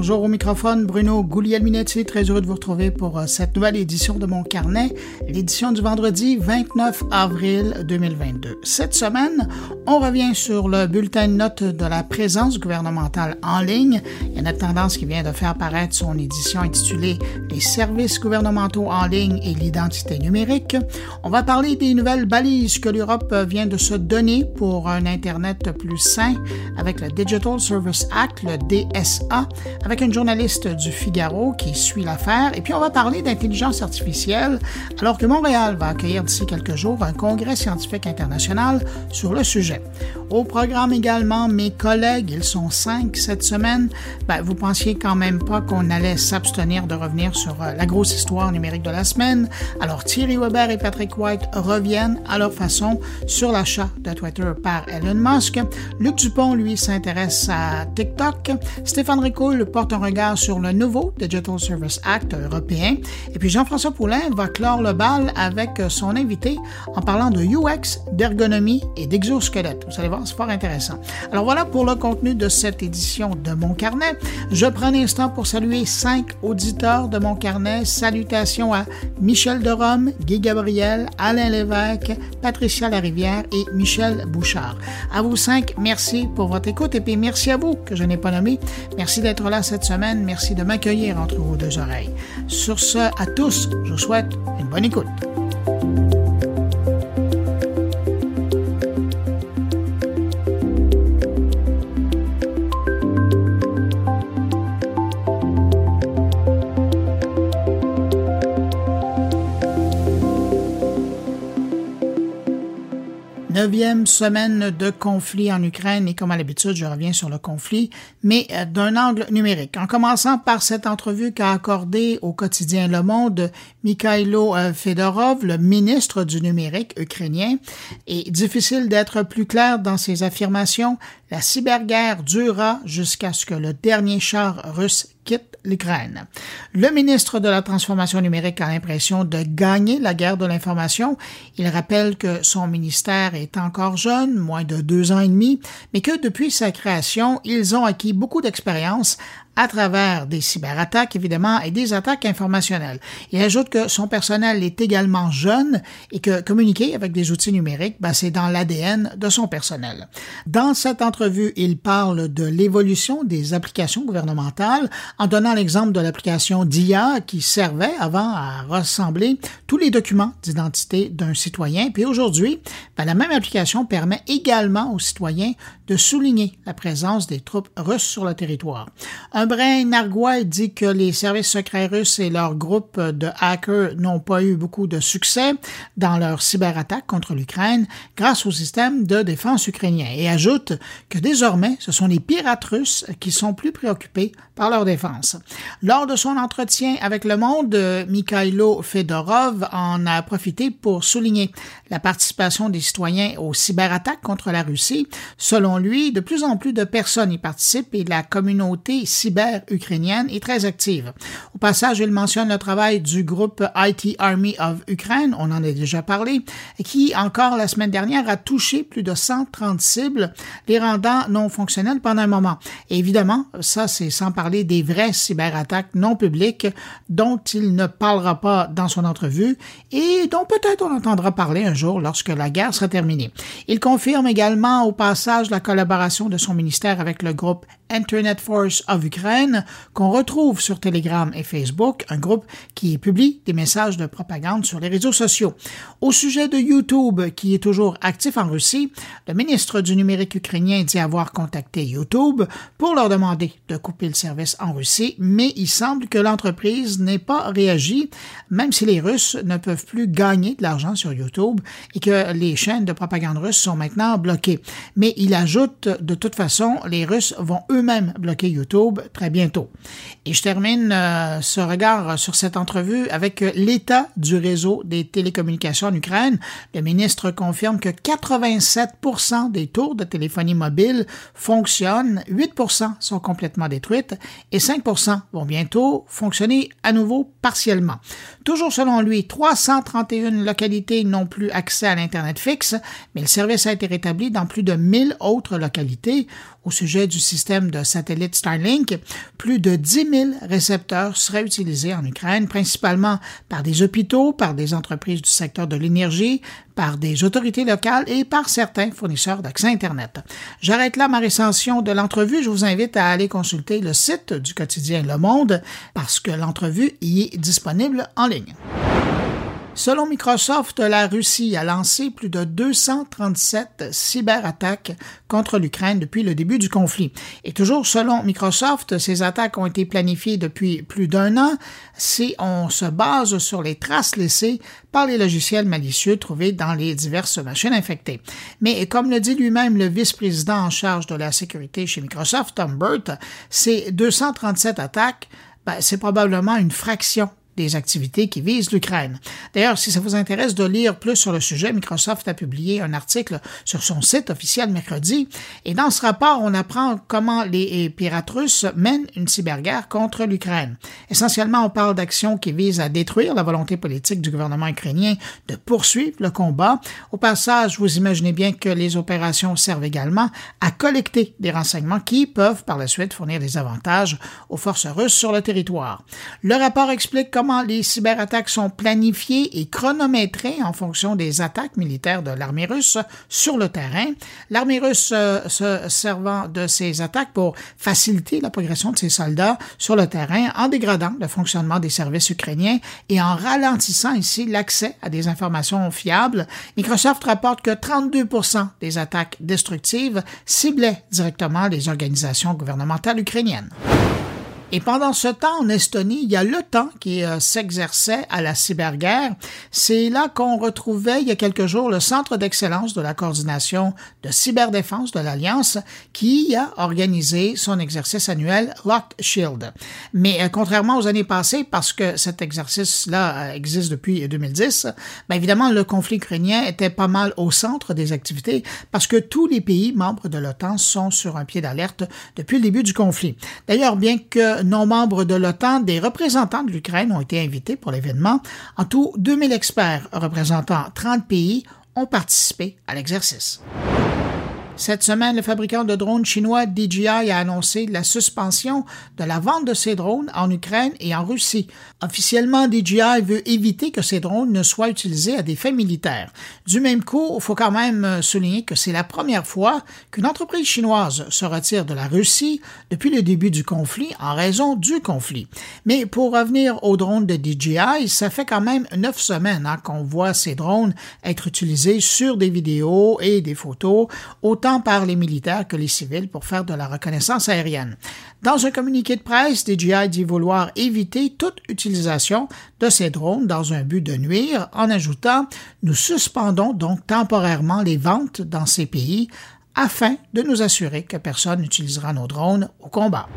Bonjour au microphone, Bruno Guglielminetti, très heureux de vous retrouver pour euh, cette nouvelle édition de mon carnet, l'édition du vendredi 29 avril 2022. Cette semaine, on revient sur le bulletin de notes de la présence gouvernementale en ligne. Il y a notre tendance qui vient de faire paraître son édition intitulée Les services gouvernementaux en ligne et l'identité numérique. On va parler des nouvelles balises que l'Europe vient de se donner pour un Internet plus sain avec le Digital Service Act, le DSA, avec une journaliste du Figaro qui suit l'affaire. Et puis, on va parler d'intelligence artificielle, alors que Montréal va accueillir d'ici quelques jours un congrès scientifique international sur le sujet. Au programme également, mes collègues, ils sont cinq cette semaine. Ben, vous pensiez quand même pas qu'on allait s'abstenir de revenir sur euh, la grosse histoire numérique de la semaine. Alors, Thierry Weber et Patrick White reviennent à leur façon sur l'achat de Twitter par Elon Musk. Luc Dupont, lui, s'intéresse à TikTok. Stéphane Ricoul un regard sur le nouveau Digital Service Act européen. Et puis Jean-François Poulain va clore le bal avec son invité en parlant de UX, d'ergonomie et d'exosquelette. Vous allez voir, c'est fort intéressant. Alors voilà pour le contenu de cette édition de Mon Carnet. Je prends un instant pour saluer cinq auditeurs de Mon Carnet. Salutations à Michel de Rome, Guy Gabriel, Alain Lévesque, Patricia Larivière et Michel Bouchard. À vous cinq, merci pour votre écoute et puis merci à vous que je n'ai pas nommé. Merci d'être là cette semaine. Merci de m'accueillir entre vos deux oreilles. Sur ce, à tous, je vous souhaite une bonne écoute. Neuvième semaine de conflit en Ukraine et comme à l'habitude, je reviens sur le conflit, mais euh, d'un angle numérique. En commençant par cette entrevue qu'a accordée au quotidien Le Monde Mikhailo euh, Fedorov, le ministre du numérique ukrainien. Et difficile d'être plus clair dans ses affirmations, la cyberguerre durera jusqu'à ce que le dernier char russe l'Ukraine. Le ministre de la Transformation numérique a l'impression de gagner la guerre de l'information. Il rappelle que son ministère est encore jeune, moins de deux ans et demi, mais que depuis sa création, ils ont acquis beaucoup d'expérience à travers des cyberattaques, évidemment, et des attaques informationnelles. Il ajoute que son personnel est également jeune et que communiquer avec des outils numériques, ben, c'est dans l'ADN de son personnel. Dans cette entrevue, il parle de l'évolution des applications gouvernementales en donnant l'exemple de l'application DIA qui servait avant à rassembler tous les documents d'identité d'un citoyen. Puis aujourd'hui, ben, la même application permet également aux citoyens de souligner la présence des troupes russes sur le territoire. Un brin narguois dit que les services secrets russes et leurs groupes de hackers n'ont pas eu beaucoup de succès dans leur cyberattaque contre l'Ukraine grâce au système de défense ukrainien et ajoute que désormais, ce sont les pirates russes qui sont plus préoccupés par leur défense. Lors de son entretien avec Le Monde, Mikhailo Fedorov en a profité pour souligner la participation des citoyens aux cyberattaques contre la Russie. Selon lui, de plus en plus de personnes y participent et la communauté cyber ukrainienne est très active. Au passage, il mentionne le travail du groupe IT Army of Ukraine, on en a déjà parlé, qui encore la semaine dernière a touché plus de 130 cibles, les rendant non fonctionnels pendant un moment. Évidemment, ça c'est sans parler des vraies cyberattaques non publiques dont il ne parlera pas dans son entrevue et dont peut-être on entendra parler un jour lorsque la guerre sera terminée. Il confirme également au passage la collaboration de son ministère avec le groupe Internet Force of Ukraine qu'on retrouve sur Telegram et Facebook, un groupe qui publie des messages de propagande sur les réseaux sociaux. Au sujet de YouTube, qui est toujours actif en Russie, le ministre du numérique ukrainien dit avoir contacté YouTube pour leur demander de couper le service en Russie, mais il semble que l'entreprise n'ait pas réagi, même si les Russes ne peuvent plus gagner de l'argent sur YouTube et que les chaînes de propagande russes sont maintenant bloquées. Mais il ajoute, de toute façon, les Russes vont eux-mêmes bloquer YouTube très bientôt. Et je termine euh, ce regard sur cette entrevue avec l'état du réseau des télécommunications en Ukraine. Le ministre confirme que 87% des tours de téléphonie mobile fonctionnent, 8% sont complètement détruites et 5% vont bientôt fonctionner à nouveau partiellement. Toujours selon lui, 331 localités n'ont plus accès à l'Internet fixe, mais le service a été rétabli dans plus de 1000 autres localités. Au sujet du système de satellite Starlink, plus de 10 000 récepteurs seraient utilisés en Ukraine, principalement par des hôpitaux, par des entreprises du secteur de l'énergie, par des autorités locales et par certains fournisseurs d'accès Internet. J'arrête là ma récension de l'entrevue. Je vous invite à aller consulter le site du quotidien Le Monde parce que l'entrevue y est disponible en ligne. Selon Microsoft, la Russie a lancé plus de 237 cyberattaques contre l'Ukraine depuis le début du conflit. Et toujours selon Microsoft, ces attaques ont été planifiées depuis plus d'un an si on se base sur les traces laissées par les logiciels malicieux trouvés dans les diverses machines infectées. Mais comme le dit lui-même le vice-président en charge de la sécurité chez Microsoft, Tom Burt, ces 237 attaques, ben, c'est probablement une fraction des activités qui visent l'Ukraine. D'ailleurs, si ça vous intéresse de lire plus sur le sujet, Microsoft a publié un article sur son site officiel mercredi, et dans ce rapport, on apprend comment les pirates russes mènent une cyberguerre contre l'Ukraine. Essentiellement, on parle d'actions qui visent à détruire la volonté politique du gouvernement ukrainien de poursuivre le combat. Au passage, vous imaginez bien que les opérations servent également à collecter des renseignements qui peuvent par la suite fournir des avantages aux forces russes sur le territoire. Le rapport explique comment les cyberattaques sont planifiées et chronométrées en fonction des attaques militaires de l'armée russe sur le terrain. L'armée russe euh, se servant de ces attaques pour faciliter la progression de ses soldats sur le terrain en dégradant le fonctionnement des services ukrainiens et en ralentissant ici l'accès à des informations fiables. Microsoft rapporte que 32% des attaques destructives ciblaient directement les organisations gouvernementales ukrainiennes. Et pendant ce temps, en Estonie, il y a l'OTAN qui euh, s'exerçait à la cyberguerre. C'est là qu'on retrouvait il y a quelques jours le Centre d'excellence de la coordination de cyberdéfense de l'Alliance qui a organisé son exercice annuel Locked Shield. Mais euh, contrairement aux années passées, parce que cet exercice-là euh, existe depuis 2010, bien évidemment, le conflit ukrainien était pas mal au centre des activités parce que tous les pays membres de l'OTAN sont sur un pied d'alerte depuis le début du conflit. D'ailleurs, bien que non membres de l'OTAN, des représentants de l'Ukraine ont été invités pour l'événement. En tout, 2000 experts représentant 30 pays ont participé à l'exercice. Cette semaine, le fabricant de drones chinois DJI a annoncé la suspension de la vente de ses drones en Ukraine et en Russie. Officiellement, DJI veut éviter que ces drones ne soient utilisés à des fins militaires. Du même coup, il faut quand même souligner que c'est la première fois qu'une entreprise chinoise se retire de la Russie depuis le début du conflit en raison du conflit. Mais pour revenir aux drones de DJI, ça fait quand même neuf semaines hein, qu'on voit ces drones être utilisés sur des vidéos et des photos, par les militaires que les civils pour faire de la reconnaissance aérienne. Dans un communiqué de presse, DJI dit vouloir éviter toute utilisation de ces drones dans un but de nuire en ajoutant Nous suspendons donc temporairement les ventes dans ces pays afin de nous assurer que personne n'utilisera nos drones au combat.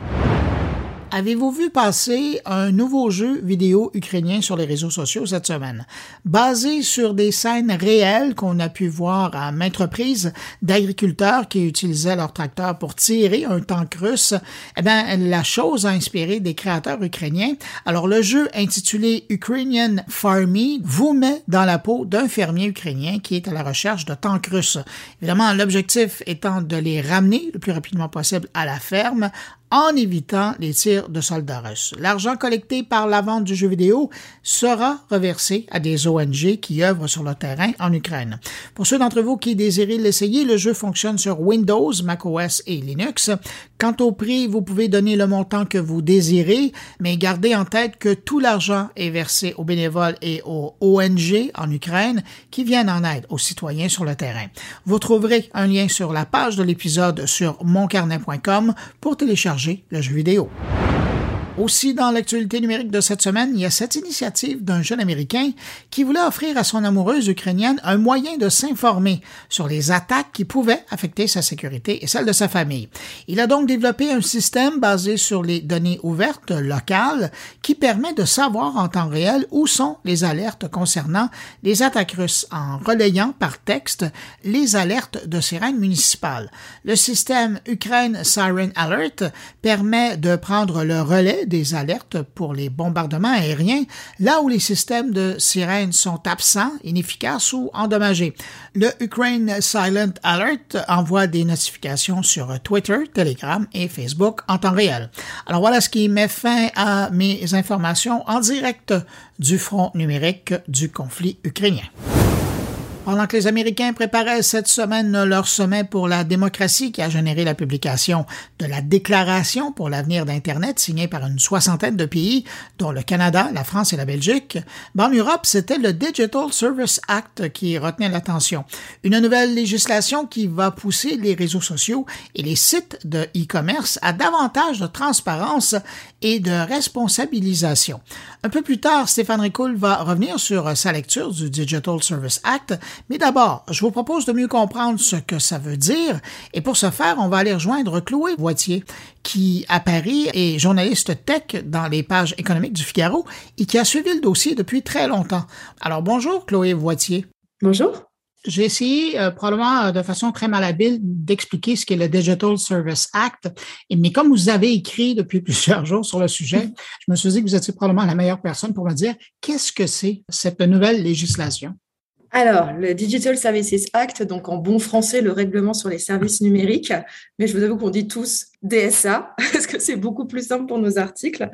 Avez-vous vu passer un nouveau jeu vidéo ukrainien sur les réseaux sociaux cette semaine? Basé sur des scènes réelles qu'on a pu voir à maintes reprises d'agriculteurs qui utilisaient leur tracteur pour tirer un tank russe, eh bien, la chose a inspiré des créateurs ukrainiens. Alors, le jeu intitulé Ukrainian Farmy vous met dans la peau d'un fermier ukrainien qui est à la recherche de tanks russes. Évidemment, l'objectif étant de les ramener le plus rapidement possible à la ferme en évitant les tirs de soldats russes. L'argent collecté par la vente du jeu vidéo sera reversé à des ONG qui œuvrent sur le terrain en Ukraine. Pour ceux d'entre vous qui désirez l'essayer, le jeu fonctionne sur Windows, macOS et Linux. Quant au prix, vous pouvez donner le montant que vous désirez, mais gardez en tête que tout l'argent est versé aux bénévoles et aux ONG en Ukraine qui viennent en aide aux citoyens sur le terrain. Vous trouverez un lien sur la page de l'épisode sur moncarnet.com pour télécharger le jeu vidéo. Aussi, dans l'actualité numérique de cette semaine, il y a cette initiative d'un jeune Américain qui voulait offrir à son amoureuse ukrainienne un moyen de s'informer sur les attaques qui pouvaient affecter sa sécurité et celle de sa famille. Il a donc développé un système basé sur les données ouvertes locales qui permet de savoir en temps réel où sont les alertes concernant les attaques russes en relayant par texte les alertes de sirènes municipales. Le système Ukraine Siren Alert permet de prendre le relais des alertes pour les bombardements aériens là où les systèmes de sirène sont absents, inefficaces ou endommagés. Le Ukraine Silent Alert envoie des notifications sur Twitter, Telegram et Facebook en temps réel. Alors voilà ce qui met fin à mes informations en direct du front numérique du conflit ukrainien. Pendant que les Américains préparaient cette semaine leur sommet pour la démocratie qui a généré la publication de la Déclaration pour l'avenir d'Internet signée par une soixantaine de pays, dont le Canada, la France et la Belgique, en Europe, c'était le Digital Service Act qui retenait l'attention. Une nouvelle législation qui va pousser les réseaux sociaux et les sites de e-commerce à davantage de transparence et de responsabilisation. Un peu plus tard, Stéphane Ricoul va revenir sur sa lecture du Digital Service Act mais d'abord, je vous propose de mieux comprendre ce que ça veut dire et pour ce faire, on va aller rejoindre Chloé Voitier qui à Paris est journaliste tech dans les pages économiques du Figaro et qui a suivi le dossier depuis très longtemps. Alors bonjour Chloé Voitier. Bonjour. J'ai essayé euh, probablement euh, de façon très malhabile d'expliquer ce qu'est le Digital Service Act, mais comme vous avez écrit depuis plusieurs jours sur le sujet, je me suis dit que vous étiez probablement la meilleure personne pour me dire qu'est-ce que c'est cette nouvelle législation. Alors, le Digital Services Act, donc en bon français, le règlement sur les services numériques, mais je vous avoue qu'on dit tous DSA, parce que c'est beaucoup plus simple pour nos articles.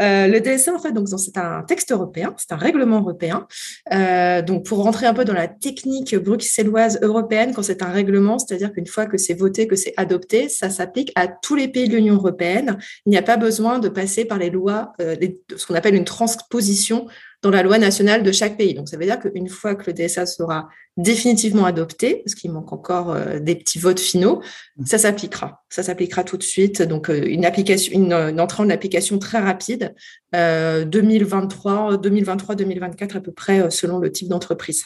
Euh, le DSA, en fait, donc c'est un texte européen, c'est un règlement européen. Euh, donc, pour rentrer un peu dans la technique bruxelloise européenne, quand c'est un règlement, c'est-à-dire qu'une fois que c'est voté, que c'est adopté, ça s'applique à tous les pays de l'Union européenne. Il n'y a pas besoin de passer par les lois, euh, ce qu'on appelle une transposition dans la loi nationale de chaque pays. Donc, ça veut dire qu'une fois que le DSA sera définitivement adopté, parce qu'il manque encore euh, des petits votes finaux, mmh. ça s'appliquera. Ça s'appliquera tout de suite. Donc, euh, une application, une, entrée en application très rapide, 2023, 2023, 2024 à peu près, euh, selon le type d'entreprise.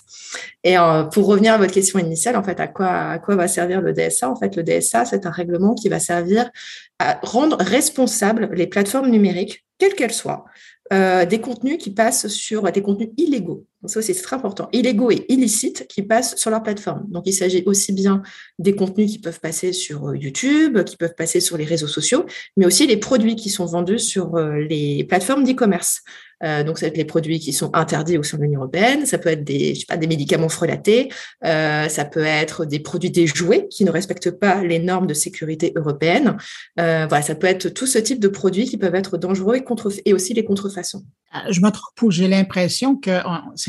Et pour revenir à votre question initiale, en fait, à quoi, à quoi va servir le DSA En fait, le DSA, c'est un règlement qui va servir à rendre responsables les plateformes numériques, quelles qu'elles soient, euh, des contenus qui passent sur des contenus illégaux. Donc ça aussi, c'est très important. Illégaux et illicites qui passent sur leur plateforme. Donc il s'agit aussi bien des contenus qui peuvent passer sur euh, YouTube, qui peuvent passer sur les réseaux sociaux, mais aussi les produits qui sont vendus sur euh, les plateformes d'e-commerce. Euh, donc, ça peut être les produits qui sont interdits au sein de l'Union européenne. Ça peut être des, pas, des médicaments frelatés. Ça peut être des produits des jouets qui ne respectent pas les normes de sécurité européennes. Euh, voilà, ça peut être tout ce type de produits qui peuvent être dangereux et, aussi les contrefaçons. Je me trompe ou j'ai l'impression que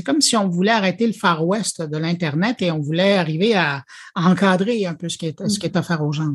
comme si on voulait arrêter le Far West de l'Internet et on voulait arriver à, à encadrer un peu ce qui est, ce qui est offert aux gens.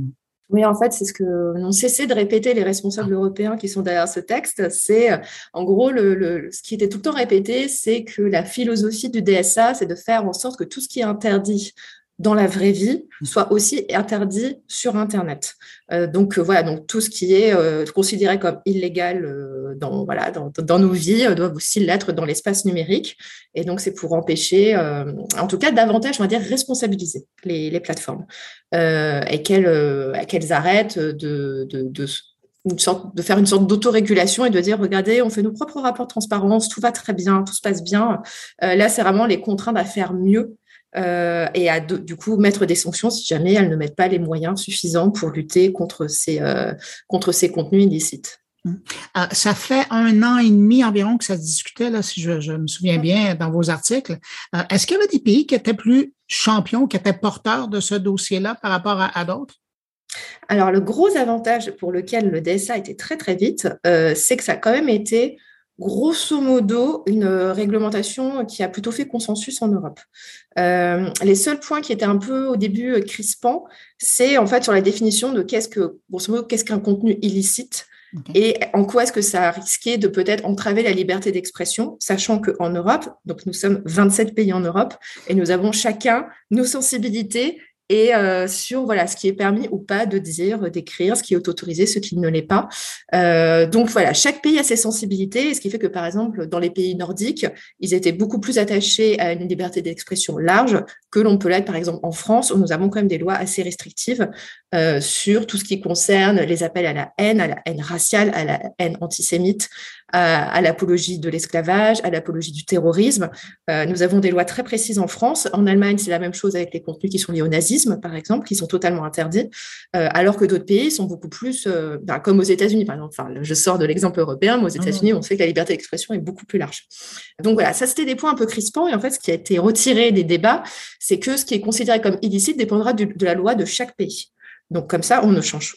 Oui, en fait, c'est ce que n'ont cessé de répéter les responsables européens qui sont derrière ce texte. C'est, en gros, le, ce qui était tout le temps répété, c'est que la philosophie du DSA, c'est de faire en sorte que tout ce qui est interdit dans la vraie vie soit aussi interdit sur Internet. Euh, donc euh, voilà, donc tout ce qui est euh, considéré comme illégal dans voilà dans, dans, nos vies doit aussi l'être dans l'espace numérique. Et donc c'est pour empêcher, en tout cas davantage, on va dire responsabiliser les, les plateformes et qu'elles qu'elles arrêtent de, de, de faire une sorte d'autorégulation et de dire regardez, on fait nos propres rapports de transparence, tout va très bien, tout se passe bien. là, c'est vraiment les contraintes à faire mieux euh, et à du coup mettre des sanctions si jamais elles ne mettent pas les moyens suffisants pour lutter contre ces, euh, contre ces contenus illicites. Hum. Euh, ça fait un an et demi environ que ça se discutait, là, si je, me souviens bien, dans vos articles. Est-ce qu'il y avait des pays qui étaient plus champions, qui étaient porteurs de ce dossier-là par rapport à, d'autres? Alors, le gros avantage pour lequel le DSA était très, très vite, c'est que ça a quand même été grosso modo une réglementation qui a plutôt fait consensus en Europe. Euh, les seuls points qui étaient un peu au début crispants, c'est en fait sur la définition de qu'est-ce que, grosso modo, qu'est-ce qu'un contenu illicite et en quoi est-ce que ça a risqué de peut-être entraver la liberté d'expression, sachant qu'en Europe, donc nous sommes 27 pays en Europe, et nous avons chacun nos sensibilités et euh, sur voilà ce qui est permis ou pas de dire, d'écrire, ce qui est autorisé, ce qui ne l'est pas. Euh, donc voilà, chaque pays a ses sensibilités, ce qui fait que par exemple dans les pays nordiques, ils étaient beaucoup plus attachés à une liberté d'expression large que l'on peut l'être par exemple en France, où nous avons quand même des lois assez restrictives euh, sur tout ce qui concerne les appels à la haine, à la haine raciale, à la haine antisémite, à, l'apologie de l'esclavage, à l'apologie du terrorisme. Euh, nous avons des lois très précises en France. En Allemagne, c'est la même chose avec les contenus qui sont liés au nazisme, par exemple, qui sont totalement interdits, euh, alors que d'autres pays sont beaucoup plus, euh, ben, comme aux États-Unis, par exemple. Enfin, je sors de l'exemple européen, mais aux États-Unis, on sait que la liberté d'expression est beaucoup plus large. Donc voilà, ça c'était des points un peu crispants. Et en fait, ce qui a été retiré des débats, c'est que ce qui est considéré comme illicite dépendra de la loi de chaque pays. Donc comme ça, on ne change,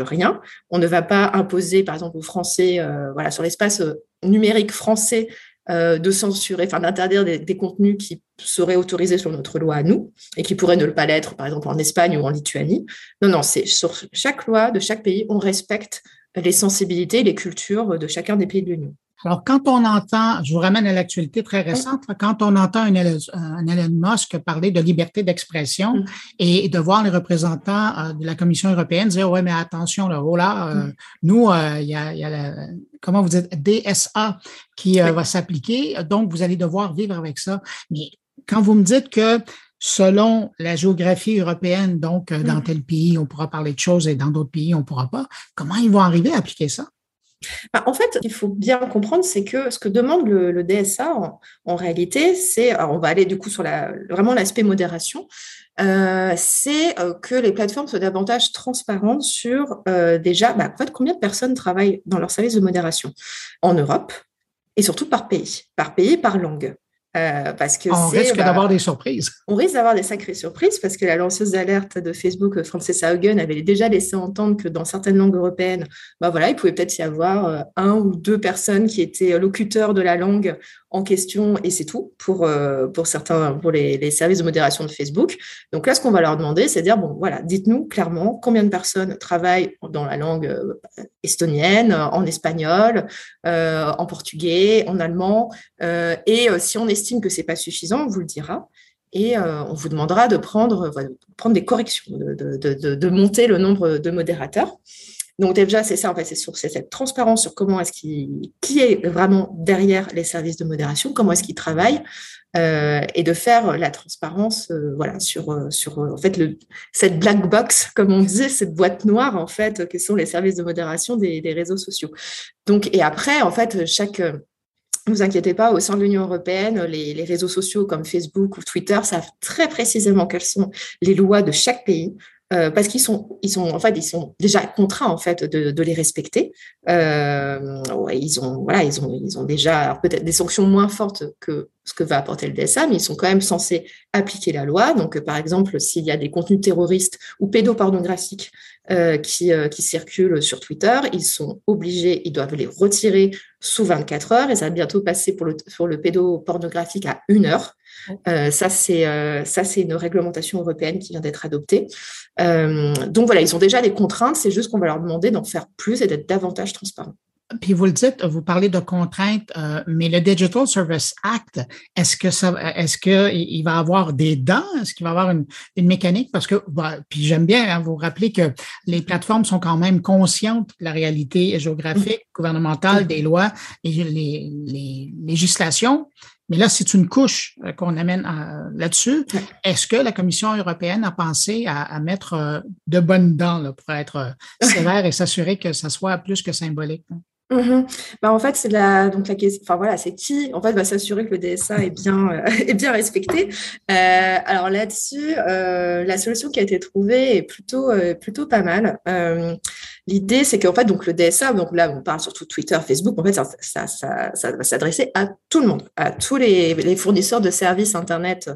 rien. On ne va pas imposer, par exemple, aux Français, euh, voilà, sur l'espace euh, numérique français, euh, de censurer, enfin d'interdire des, contenus qui seraient autorisés sur notre loi à nous et qui pourraient ne pas l'être, par exemple en Espagne ou en Lituanie. Non, non, c'est sur chaque loi de chaque pays, on respecte les sensibilités, les cultures de chacun des pays de l'Union. Alors, quand on entend, je vous ramène à l'actualité très récente, quand on entend un Elon, Musk parler de liberté d'expression mm. et de voir les représentants euh, de la Commission européenne dire, ouais, mais attention, là, oh là, euh, mm. nous, euh, il y a, y a comment vous dites, DSA qui va s'appliquer, donc vous allez devoir vivre avec ça. Mais quand vous me dites que selon la géographie européenne, donc dans mm. tel pays, on pourra parler de choses et dans d'autres pays, on ne pourra pas, comment ils vont arriver à appliquer ça? Bah, en fait, il faut bien comprendre, c'est que ce que demande le, DSA en, réalité, c'est, on va aller du coup sur la, vraiment l'aspect modération, euh, c'est euh, que les plateformes soient davantage transparentes sur euh, déjà, bah, combien de personnes travaillent dans leur service de modération en Europe et surtout par pays, par pays, par langue. Euh, parce que on risque bah, d'avoir des surprises. On risque d'avoir des sacrées surprises parce que la lanceuse d'alerte de Facebook, Francesca Haugen, avait déjà laissé entendre que dans certaines langues européennes, bah voilà, il pouvait peut-être y avoir euh, un ou deux personnes qui étaient locuteurs de la langue en question et c'est tout pour, euh, pour certains, pour les, services de modération de Facebook. Donc là, ce qu'on va leur demander, c'est de dire, bon, voilà, dites-nous clairement combien de personnes travaillent dans la langue euh, estonienne, en espagnol, euh, en portugais, en allemand. et si on estime que c'est pas suffisant, on vous le dira. Et on vous demandera de prendre, prendre des corrections, de, de, de monter le nombre de modérateurs. Donc déjà, c'est ça, en fait, c'est cette transparence sur comment est-ce qu'il, qui est vraiment derrière les services de modération, comment est-ce qu'ils travaillent, euh, et de faire la transparence, euh, voilà, sur euh, sur en fait cette black box, comme on disait, cette boîte noire en fait, que sont les services de modération des, des réseaux sociaux. Donc et après, en fait, chaque ne vous inquiétez pas, au sein de l'Union européenne, les, les, réseaux sociaux comme Facebook ou Twitter savent très précisément quelles sont les lois de chaque pays. Euh, parce qu'ils sont, ils sont, en fait, ils sont déjà contraints en fait de, de les respecter. Euh, ouais, ils ont, voilà, ils ont, ils ont déjà peut-être des sanctions moins fortes que ce que va apporter le DSA, mais ils sont quand même censés appliquer la loi. Donc, par exemple, s'il y a des contenus terroristes ou pédopornographiques euh, qui, euh, qui circulent sur Twitter, ils sont obligés, ils doivent les retirer sous 24 heures, et ça va bientôt passer pour le, pour le pédopornographique à une heure. Euh, ça, c'est euh, ça, c'est une réglementation européenne qui vient d'être adoptée. Euh, donc voilà, ils ont déjà des contraintes. C'est juste qu'on va leur demander d'en faire plus et d'être davantage transparents. Puis vous le dites, vous parlez de contraintes, mais le Digital Service Act, est-ce que ça, est-ce que il va avoir des dents, est-ce qu'il va avoir une, une mécanique? Parce que, bah, puis j'aime bien hein, vous rappeler que les plateformes sont quand même conscientes de la réalité géographique, gouvernementale, des lois et les, les législations. Mais là, c'est une couche euh, qu'on amène euh, là-dessus. Est-ce que la Commission européenne a pensé à, mettre euh, de bonnes dents là, pour être sévère et s'assurer que ça soit plus que symbolique? Mmh bah, en fait, c'est la donc la question. Enfin voilà, c'est qui en fait va s'assurer que le DSA est bien est bien respecté. Euh, alors là-dessus, euh, la solution qui a été trouvée est plutôt plutôt pas mal. L'idée, c'est qu'en fait, donc le DSA, donc là, on parle surtout Twitter, Facebook, en fait, ça, va s'adresser à tout le monde, à tous les, les fournisseurs de services Internet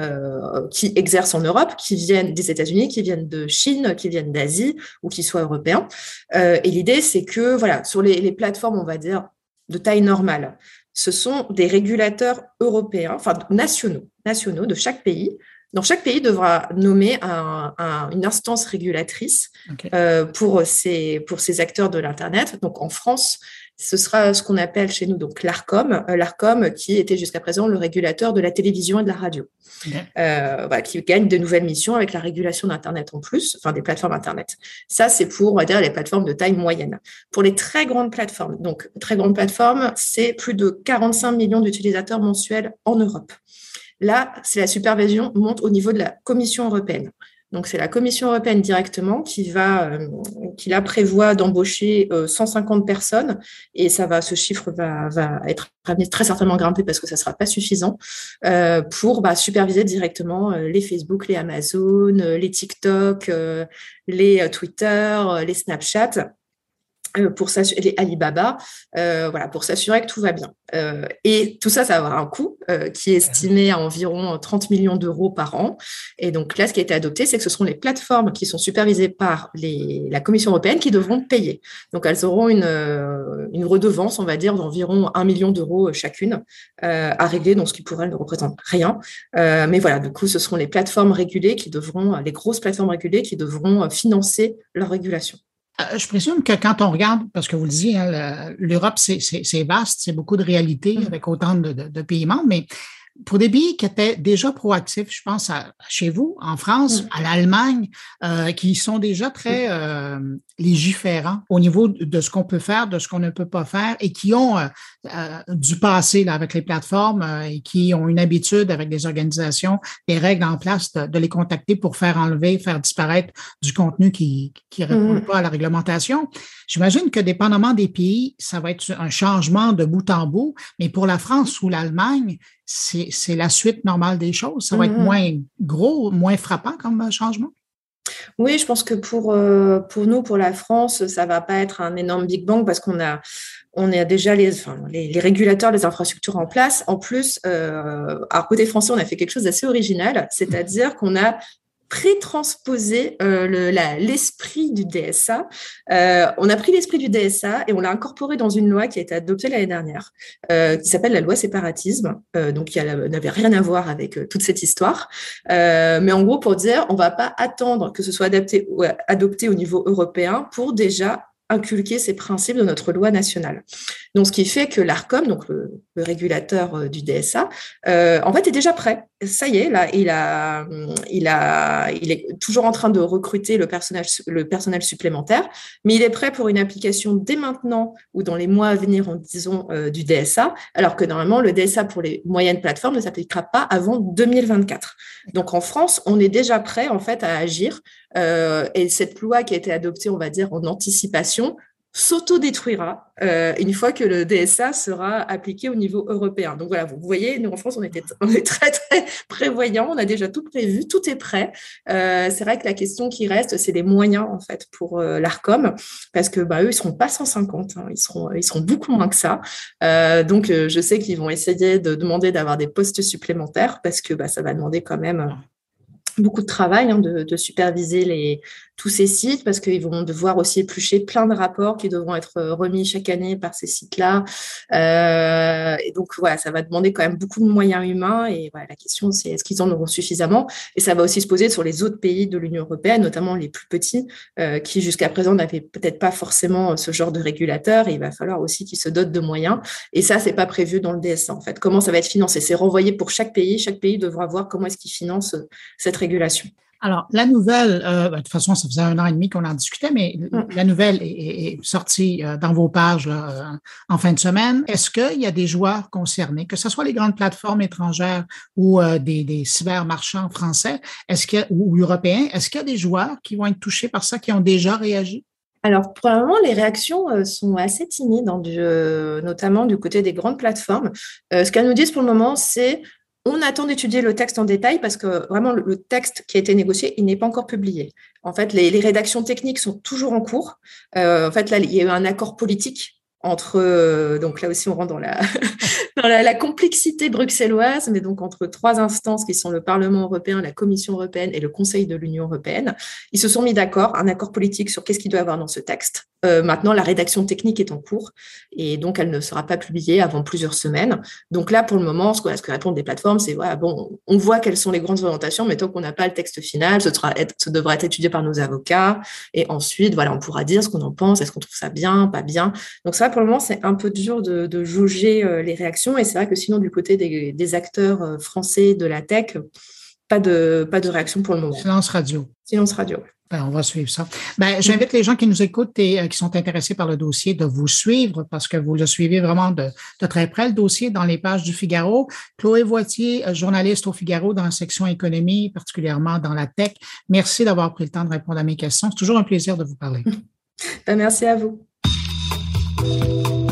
euh, qui exercent en Europe, qui viennent des États-Unis, qui viennent de Chine, qui viennent d'Asie ou qui soient européens. Euh, et l'idée, c'est que, voilà, sur les, les plateformes, on va dire, de taille normale, ce sont des régulateurs européens, enfin nationaux, nationaux de chaque pays, donc, chaque pays devra nommer une instance régulatrice euh, pour, ces acteurs de l'Internet. Donc, en France, ce sera ce qu'on appelle chez nous donc l'ARCOM, euh, l'ARCOM qui était jusqu'à présent le régulateur de la télévision et de la radio, euh, qui gagne de nouvelles missions avec la régulation d'Internet en plus, enfin des plateformes Internet. Ça, c'est pour, on va dire, les plateformes de taille moyenne. Pour les très grandes plateformes, donc très grandes plateformes, c'est plus de 45 millions d'utilisateurs mensuels en Europe. Là, c'est la supervision monte au niveau de la Commission européenne. Donc, c'est la Commission européenne directement qui va, euh, qui la prévoit d'embaucher 150 euh, personnes et ça va, ce chiffre va, va être très certainement grimpé parce que ça sera pas suffisant euh, pour bah, superviser directement les Facebook, les Amazon, les TikTok, les Twitter, les Snapchat pour s'assurer Alibaba, euh, pour s'assurer que tout va bien. Euh, et tout ça, ça va avoir un coût qui est estimé à environ 30 millions d'euros par an. Et donc là, ce qui a été adopté, c'est que ce seront les plateformes qui sont supervisées par la Commission européenne qui devront payer. Donc elles auront une, une redevance, on va dire, d'environ 1 million d'euros chacune à régler, donc ce qui pour elles ne représente rien. mais voilà, du coup, ce seront les plateformes régulées qui devront, les grosses plateformes régulées qui devront financer leur régulation. Euh, je présume que quand on regarde, parce que vous le disiez, hein, l'Europe, c'est vaste, c'est beaucoup de réalités mm. avec autant de, de, de, pays membres, mais pour des pays qui étaient déjà proactifs, je pense à chez vous, en France, mm. à l'Allemagne, euh, qui sont déjà très mm. euh, légiférants au niveau de ce qu'on peut faire, de ce qu'on ne peut pas faire, et qui ont euh, euh du passé là, avec les plateformes euh, et qui ont une habitude avec des organisations, des règles en place de, de les contacter pour faire enlever, faire disparaître du contenu qui qui répond mm. pas à la réglementation. J'imagine que dépendamment des pays, ça va être un changement de bout en bout, mais pour la France ou l'Allemagne, c'est la suite normale des choses. Ça va être mm-hmm. moins gros, moins frappant comme changement. Oui, je pense que pour, euh, pour nous, pour la France, ça va pas être un énorme Big Bang parce qu'on a, on a déjà les, les, régulateurs, les infrastructures en place. En plus, euh, à côté français, on a fait quelque chose d'assez original, c'est-à-dire qu'on a pré-transposer euh, l'esprit du DSA. Euh, on a pris l'esprit du DSA et on l'a incorporé dans une loi qui a été adoptée l'année dernière, euh, qui s'appelle la loi séparatisme, donc qui n'avait rien à voir avec toute cette histoire. mais en gros, pour dire, on va pas attendre que ce soit adapté, adopté au niveau européen pour déjà inculquer ces principes de notre loi nationale. Donc, ce qui fait que l'ARCOM, donc le, régulateur euh, du DSA, euh, en fait, est déjà prêt. Ça y est, là, il a, il a, il est toujours en train de recruter le personnel, le personnel supplémentaire, mais il est prêt pour une application dès maintenant ou dans les mois à venir, en disons, euh, du DSA, alors que normalement, le DSA pour les moyennes plateformes ne s'appliquera pas avant 2024. Donc, en France, on est déjà prêt, en fait, à agir. et cette loi qui a été adoptée, on va dire, en anticipation, s'autodétruira euh, une fois que le DSA sera appliqué au niveau européen. Donc voilà, vous voyez, nous en France, on, est très très prévoyants, on a déjà tout prévu, tout est prêt. Euh, c'est vrai que la question qui reste, c'est les moyens en fait pour euh, l'Arcom, parce que bah, eux, ils seront pas 150, hein, ils seront beaucoup moins que ça. Euh, donc je sais qu'ils vont essayer de demander d'avoir des postes supplémentaires, parce que bah, ça va demander quand même beaucoup de travail hein, de, superviser les, tous ces sites parce qu'ils vont devoir aussi éplucher plein de rapports qui devront être euh, remis chaque année par ces sites-là. Euh, et donc voilà, ça va demander quand même beaucoup de moyens humains. Et voilà, la question c'est est-ce qu'ils en auront suffisamment? Et ça va aussi se poser sur les autres pays de l'Union européenne, notamment les plus petits, euh, qui jusqu'à présent n'avaient peut-être pas forcément ce genre de régulateur. Il va falloir aussi qu'ils se dotent de moyens. Et ça, c'est pas prévu dans le DSA en fait. Comment ça va être financé? C'est renvoyé pour chaque pays. Chaque pays devra voir comment est-ce qu'il finance cette régulation. Alors, la nouvelle, euh, ben, de toute façon, ça faisait un an et demi qu'on en discutait, mais mm. la nouvelle est, sortie euh, dans vos pages euh, en fin de semaine. Est-ce qu'il y a des joueurs concernés, que ce soit les grandes plateformes étrangères ou des, des cybermarchands français est-ce ou européens, est-ce qu'il y a des joueurs qui vont être touchés par ça, qui ont déjà réagi? Alors, pour le moment, les réactions sont assez timides, hein, notamment du côté des grandes plateformes. ce qu'elles nous disent pour le moment, c'est on attend d'étudier le texte en détail parce que vraiment le, texte qui a été négocié, il n'est pas encore publié. En fait, les, rédactions techniques sont toujours en cours. Euh, en fait, là, il y a eu un accord politique entre, euh, donc là aussi on rentre dans la, dans la, complexité bruxelloise, mais donc entre trois instances qui sont le Parlement européen, la Commission européenne et le Conseil de l'Union européenne. Ils se sont mis d'accord, un accord politique sur qu'est-ce qu'il doit y avoir dans ce texte. Euh, maintenant, la rédaction technique est en cours et donc elle ne sera pas publiée avant plusieurs semaines. Donc là, pour le moment, ce que, ce que répondent des plateformes, c'est voilà, bon, on voit quelles sont les grandes orientations, mais tant qu'on n'a pas le texte final, ce, sera ce devra être étudié par nos avocats et ensuite, voilà, on pourra dire ce qu'on en pense, est-ce qu'on trouve ça bien, pas bien. Donc ça, pour le moment, c'est un peu dur de, de juger euh, les réactions et c'est vrai que sinon, du côté des, des acteurs euh, français de la tech, pas de, pas de réaction pour le moment. Silence radio. Silence radio. Ben, on va suivre ça. Ben, j'invite les gens qui nous écoutent et euh, qui sont intéressés par le dossier de vous suivre parce que vous le suivez vraiment de, de, très près, le dossier dans les pages du Figaro. Chloé Voitier, journaliste au Figaro dans la section économie, particulièrement dans la tech. Merci d'avoir pris le temps de répondre à mes questions. C'est toujours un plaisir de vous parler. Ben, merci à vous. Música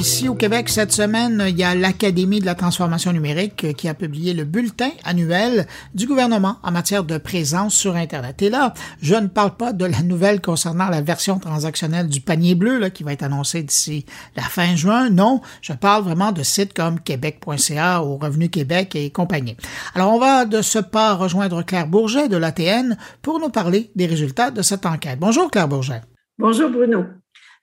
Ici au Québec, cette semaine, il y a l'Académie de la transformation numérique qui a publié le bulletin annuel du gouvernement en matière de présence sur Internet. Et là, je ne parle pas de la nouvelle concernant la version transactionnelle du panier bleu là, qui va être annoncée d'ici la fin juin. Non, je parle vraiment de sites comme québec.ca ou Revenu Québec et compagnie. Alors, on va de ce pas rejoindre Claire Bourget de l'ATN pour nous parler des résultats de cette enquête. Bonjour Claire Bourget. Bonjour Bruno.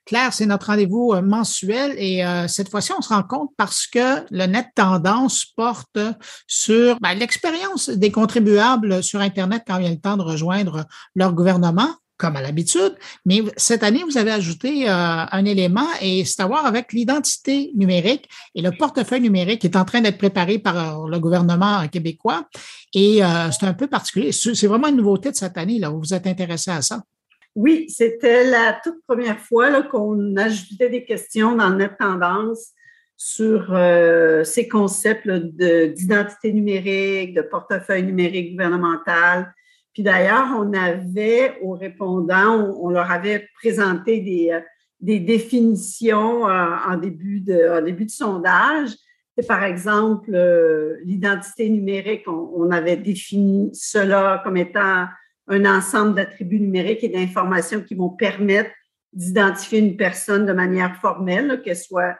Claire, c'est notre rendez-vous euh, mensuel et euh, cette fois-ci, on se rend compte parce que le net tendance porte sur ben, l'expérience des contribuables sur Internet quand vient le temps de rejoindre leur gouvernement comme à l'habitude, mais cette année, vous avez ajouté euh, un élément et c'est à voir avec l'identité numérique et le portefeuille numérique qui est en train d'être préparé par le gouvernement québécois. Et c'est un peu particulier. C'est vraiment une nouveauté de cette année, là, vous vous êtes intéressé à ça? Oui, c'était la toute première fois qu'on ajoutait des questions dans notre tendance sur euh, ces concepts d'identité numérique, de portefeuille numérique gouvernemental. Puis d'ailleurs, on avait aux répondants, on, leur avait présenté des, euh, des définitions euh, en, début de, en début de sondage. Et par exemple, l'identité numérique, on, on, avait défini cela comme étant un ensemble d'attributs numériques et d'informations qui vont permettre d'identifier une personne de manière formelle, qu'elle soit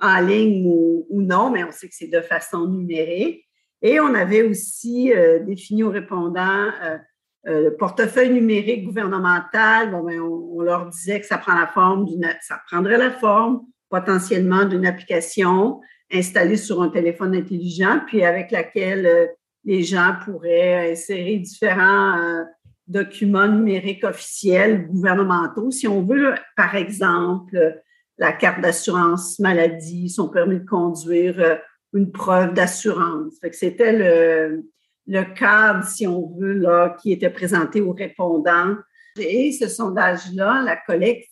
en ligne ou, non, mais on sait que c'est de façon numérique. Et on avait aussi euh, défini aux répondants euh, euh, le portefeuille numérique gouvernemental. Bon, ben, on, leur disait que ça prend la forme d'une, ça prendrait la forme potentiellement d'une application installée sur un téléphone intelligent, puis avec laquelle les gens pourraient insérer différents documents numériques officiels gouvernementaux. Si on veut, par exemple, la carte d'assurance maladie, son permis de conduire, une preuve d'assurance. C'était le, le cadre, si on veut, là, qui était présenté aux répondants. Et ce sondage-là, la collecte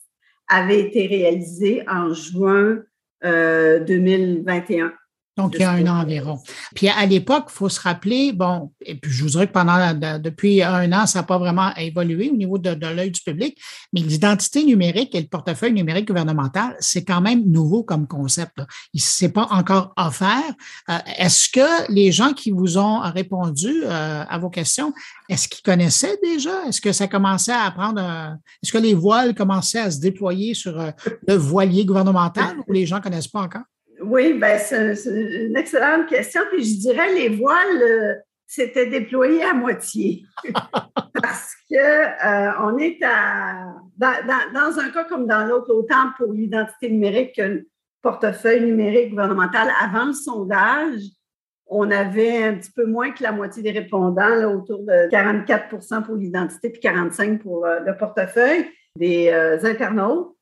avait été réalisée en juin euh, 2021. Donc, il y a un an environ. Puis à l'époque, il faut se rappeler, bon, et puis je vous dirais que pendant depuis un an, ça n'a pas vraiment évolué au niveau de, de l'œil du public, mais l'identité numérique et le portefeuille numérique gouvernemental, c'est quand même nouveau comme concept. Il ne s'est pas encore offert. Euh, est-ce que les gens qui vous ont répondu euh, à vos questions, est-ce qu'ils connaissaient déjà? Est-ce que ça commençait à prendre, euh, est-ce que les voiles commençaient à se déployer sur le voilier gouvernemental ou les gens ne connaissent pas encore? Oui, ben, c'est une excellente question. Puis je dirais, les voiles euh, s'étaient déployés à moitié. Parce que euh, on est à. Dans, un cas comme dans l'autre, autant pour l'identité numérique que le portefeuille numérique gouvernemental, avant le sondage, on avait un petit peu moins que la moitié des répondants, là, autour de 44% pour l'identité puis 45 pour euh, le portefeuille des internautes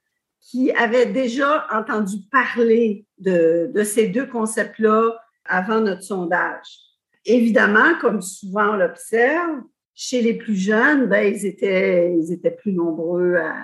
qui avaient déjà entendu parler de, ces deux concepts-là avant notre sondage. Évidemment, comme souvent on l'observe, chez les plus jeunes, ben, ils, étaient, ils étaient plus nombreux à,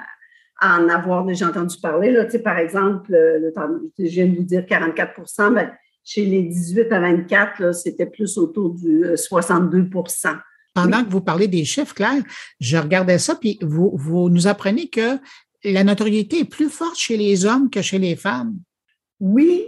en avoir déjà entendu parler. Là, par exemple, le, je viens de vous dire 44% ben, chez les 18 à 24, c'était plus autour du 62% euh, pendant que vous parlez des chiffres, Claire, je regardais ça, puis vous, vous nous apprenez que la notoriété est plus forte chez les hommes que chez les femmes. Oui,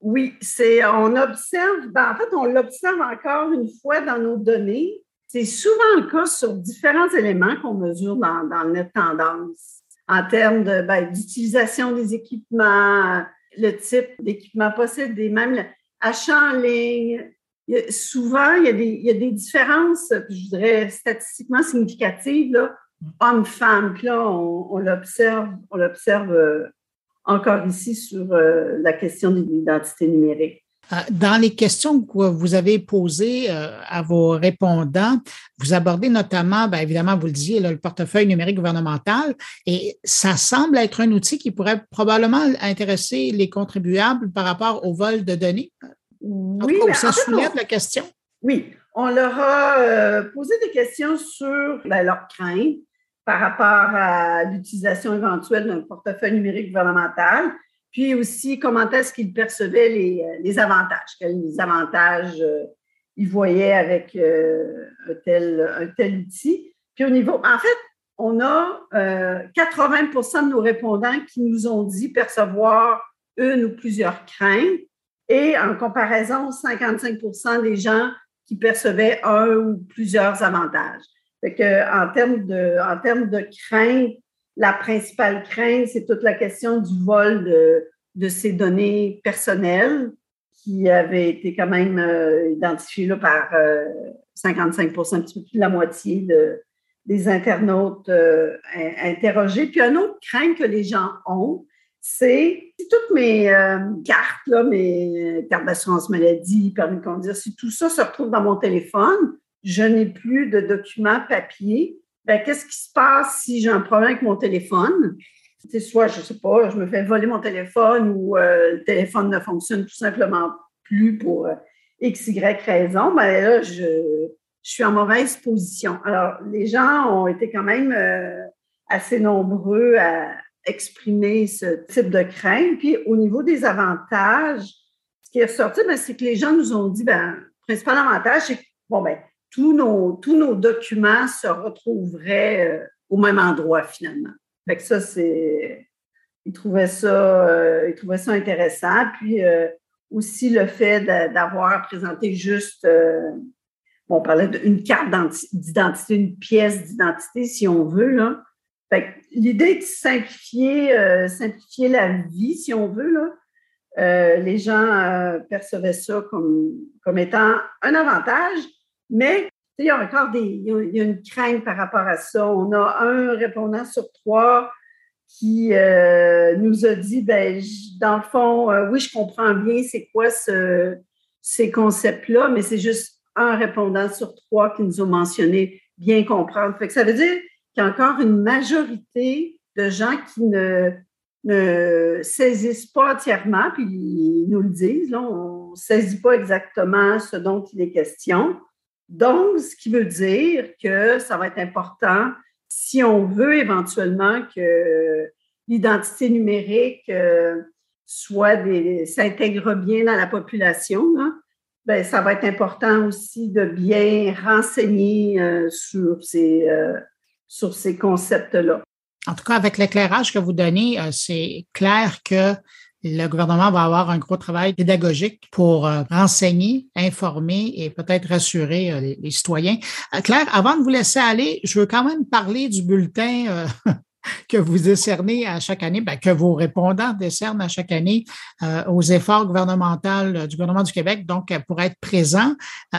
oui, c'est on observe, ben, en fait, on l'observe encore une fois dans nos données. C'est souvent le cas sur différents éléments qu'on mesure dans, notre tendance en termes ben, d'utilisation des équipements, le type d'équipement possédé, même l'achat en ligne. souvent, il y, a des, il y différences, je dirais, statistiquement significatives homme-femme. Là, on, l'observe, on l'observe euh, encore ici sur euh, la question de l'identité numérique. Euh, dans les questions que vous avez posées à vos répondants, vous abordez notamment, bien évidemment, vous le disiez, le portefeuille numérique gouvernemental, et ça semble être un outil qui pourrait probablement intéresser les contribuables par rapport au vol de données. Oui, ça soulève la question. Oui, on leur a posé des questions sur ben, leurs craintes par rapport à l'utilisation éventuelle d'un portefeuille numérique gouvernemental, puis aussi comment est-ce qu'ils percevaient les, avantages, quels avantages euh, ils voyaient avec euh, un, tel, tel outil. Puis au niveau, en fait, on a 80% euh, de nos répondants qui nous ont dit percevoir une ou plusieurs craintes et en comparaison, 55% des gens qui percevaient un ou plusieurs avantages. En termes de, en termes de crainte, la principale crainte, c'est toute la question du vol de, ces données personnelles qui avait été quand même euh, identifiées là, par 55% euh, un petit peu plus de la moitié de, des internautes euh, interrogés. Puis un autre crainte que les gens ont, c'est si toutes mes cartes, là, mes cartes d'assurance maladie, permis de conduire, si tout ça se retrouve dans mon téléphone, je n'ai plus de documents papier, ben, qu'est-ce qui se passe si j'ai un problème avec mon téléphone? C'est soit, je ne sais pas, je me fais voler mon téléphone ou euh, le téléphone ne fonctionne tout simplement plus pour euh, X, Y raison, ben là, je, suis en mauvaise position. Alors, les gens ont été quand même euh, assez nombreux à exprimer ce type de crainte. Puis, au niveau des avantages, ce qui est ressorti, ben, c'est que les gens nous ont dit, ben, le principal avantage, c'est que, bon, ben, tous nos, tous nos documents se retrouveraient euh, au même endroit finalement. Fait que ça, c'est. Ils trouvaient ça, euh, ils ça intéressant. Puis euh, aussi le fait d'avoir présenté juste, bon, on parlait d'une carte d'identité, une pièce d'identité, si on veut. Là. l'idée est de simplifier, simplifier la vie, si on veut. Là. les gens percevaient ça comme, comme étant un avantage, mais il y a encore des, il y a une crainte par rapport à ça. On a un répondant sur trois qui euh, nous a dit, ben, dans le fond, euh, oui, je comprends bien c'est quoi ce, ces concepts-là, mais c'est juste un répondant sur trois qui nous a mentionné bien comprendre. Ça veut dire qu'il y a encore une majorité de gens qui ne, saisissent pas entièrement, puis ils nous le disent, on ne saisit pas exactement ce dont il est question. Donc, ce qui veut dire que ça va être important si on veut éventuellement que l'identité numérique euh, soit s'intègre bien dans la population, ben, ça va être important aussi de bien renseigner euh, sur ces, euh, sur ces concepts-là. En tout cas, avec l'éclairage que vous donnez, c'est clair que le gouvernement va avoir un gros travail pédagogique pour euh, renseigner, informer et peut-être rassurer euh, les, citoyens. Euh, Claire, avant de vous laisser aller, je veux quand même parler du bulletin que vous décernez à chaque année, ben, que vos répondants décernent à chaque année aux efforts gouvernementaux du gouvernement du Québec, donc pour être présent.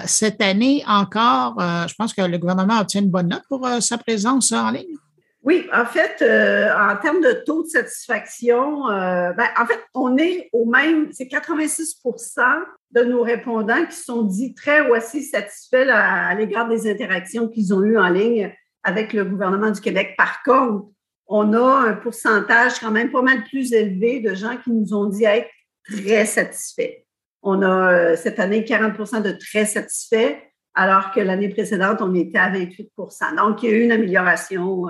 cette année encore, je pense que le gouvernement obtient une bonne note pour sa présence en ligne. Oui, en fait, euh, en termes de taux de satisfaction, euh, ben, en fait, on est au même, c'est 86% de nos répondants qui sont dits très ou assez satisfaits à, l'égard des interactions qu'ils ont eues en ligne avec le gouvernement du Québec. Par contre, on a un pourcentage quand même pas mal plus élevé de gens qui nous ont dit être très satisfaits. On a euh, cette année 40% de très satisfaits, alors que l'année précédente, on était à 28% Donc, il y a eu une amélioration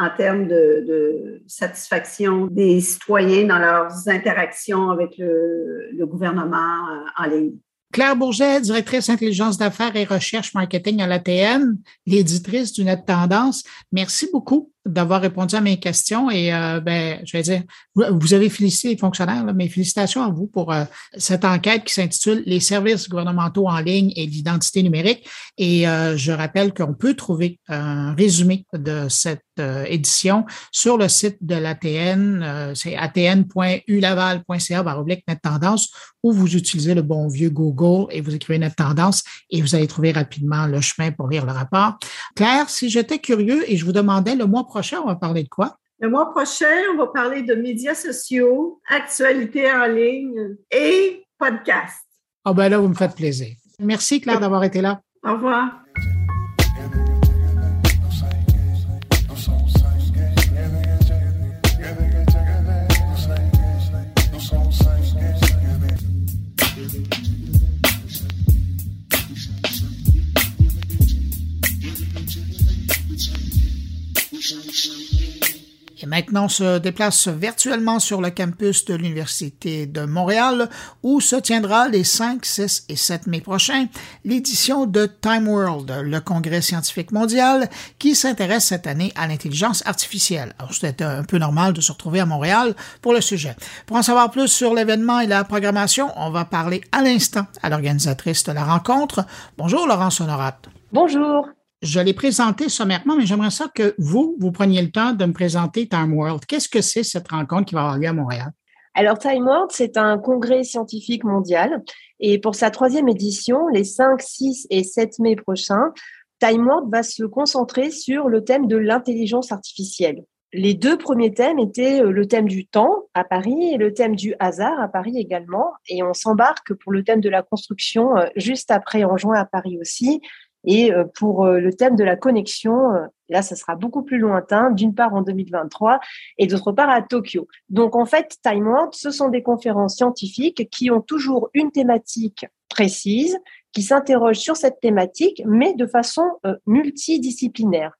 en termes de, satisfaction des citoyens dans leurs interactions avec le, gouvernement euh, en ligne. Claire Bourget, directrice intelligence d'affaires et recherche marketing à l'ATN, l'éditrice du Net Tendance. Merci beaucoup d'avoir répondu à mes questions et euh, ben, je vais dire, vous avez félicité les fonctionnaires, mais félicitations à vous pour euh, cette enquête qui s'intitule Les services gouvernementaux en ligne et l'identité numérique. Et euh, je rappelle qu'on peut trouver un résumé de cette édition sur le site de l'ATN, c'est atn.ulaval.ca net tendance ou vous utilisez le bon vieux Google et vous écrivez net tendance et vous allez trouver rapidement le chemin pour lire le rapport. Claire, si j'étais curieux et je vous demandais le mois prochain, on va parler de quoi? Le mois prochain, on va parler de médias sociaux, actualité en ligne et podcast. Ah ben là, vous me faites plaisir. Merci Claire d'avoir été là. Au revoir. Maintenant, se déplace virtuellement sur le campus de l'Université de Montréal, où se tiendra les 5, 6 et 7 mai prochains l'édition de Time World, le congrès scientifique mondial qui s'intéresse cette année à l'intelligence artificielle. Alors, c'était un peu normal de se retrouver à Montréal pour le sujet. Pour en savoir plus sur l'événement et la programmation, on va parler à l'instant à l'organisatrice de la rencontre. Bonjour, Laurence Honorat. Bonjour. Je l'ai présenté sommairement, mais j'aimerais ça que vous, vous preniez le temps de me présenter Time World. Qu'est-ce que c'est cette rencontre qui va avoir lieu à Montréal? Alors, Time World, c'est un congrès scientifique mondial. Et pour sa troisième édition, les 5, 6 et 7 mai prochains, Time World va se concentrer sur le thème de l'intelligence artificielle. Les deux premiers thèmes étaient euh, le thème du temps à Paris et le thème du hasard à Paris également. Et on s'embarque pour le thème de la construction euh, juste après en juin à Paris aussi. Et euh, pour euh, le thème de la connexion, euh, là, ça sera beaucoup plus lointain, d'une part en 2023 et d'autre part à Tokyo. Donc, en fait, Time ce sont des conférences scientifiques qui ont toujours une thématique précise, qui s'interrogent sur cette thématique, mais de façon multidisciplinaire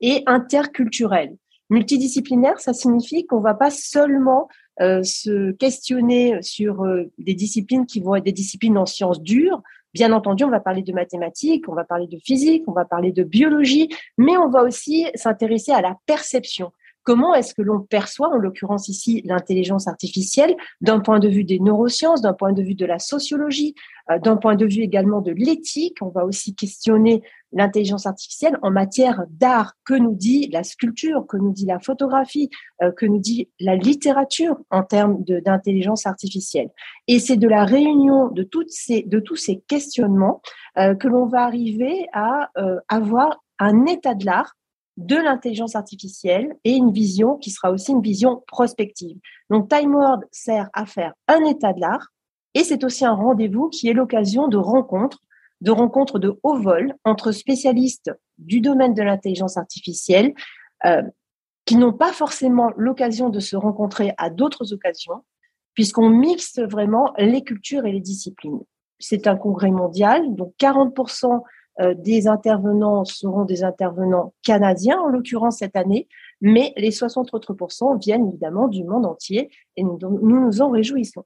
et interculturelle. Multidisciplinaire, ça signifie qu'on va pas seulement se questionner sur des disciplines qui vont être des disciplines en sciences dures, Bien entendu, on va parler de mathématiques, on va parler de physique, on va parler de biologie, mais on va aussi s'intéresser à la perception. Comment est-ce que l'on perçoit, en l'occurrence ici, l'intelligence artificielle d'un point de vue des neurosciences, d'un point de vue de la sociologie, euh, d'un point de vue également de l'éthique? On va aussi questionner l'intelligence artificielle en matière d'art. Que nous dit la sculpture, que nous dit la photographie, euh, que nous dit la littérature en termes d'intelligence artificielle? Et c'est de la réunion de, toutes ces, de tous ces questionnements euh, que l'on va arriver à avoir un état de l'art de l'intelligence artificielle et une vision qui sera aussi une vision prospective. Donc Time World sert à faire un état de l'art et c'est aussi un rendez-vous qui est l'occasion de rencontres, de rencontres de haut vol entre spécialistes du domaine de l'intelligence artificielle euh, qui n'ont pas forcément l'occasion de se rencontrer à d'autres occasions, puisqu'on mixe vraiment les cultures et les disciplines. C'est un congrès mondial, donc 40% euh, des intervenants seront des intervenants canadiens, en l'occurrence cette année, mais les 60 autres viennent évidemment du monde entier et nous nous en réjouissons.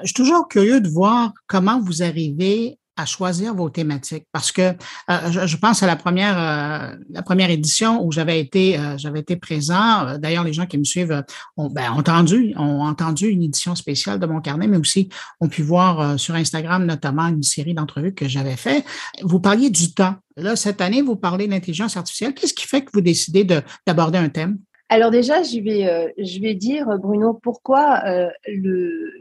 Je suis toujours curieux de voir comment vous arrivez à choisir vos thématiques? Parce que euh, je, pense à la première euh, la première édition où j'avais été euh, j'avais été présent. D'ailleurs les gens qui me suivent ont, ben, entendu ont entendu une édition spéciale de mon carnet mais aussi ont pu voir sur Instagram notamment une série d'entrevues que j'avais fait. Vous parliez du temps. Là cette année vous parlez d'intelligence artificielle. Qu'est-ce qui fait que vous décidez d'aborder un thème? Alors déjà, je vais, euh, je vais dire, Bruno, pourquoi euh,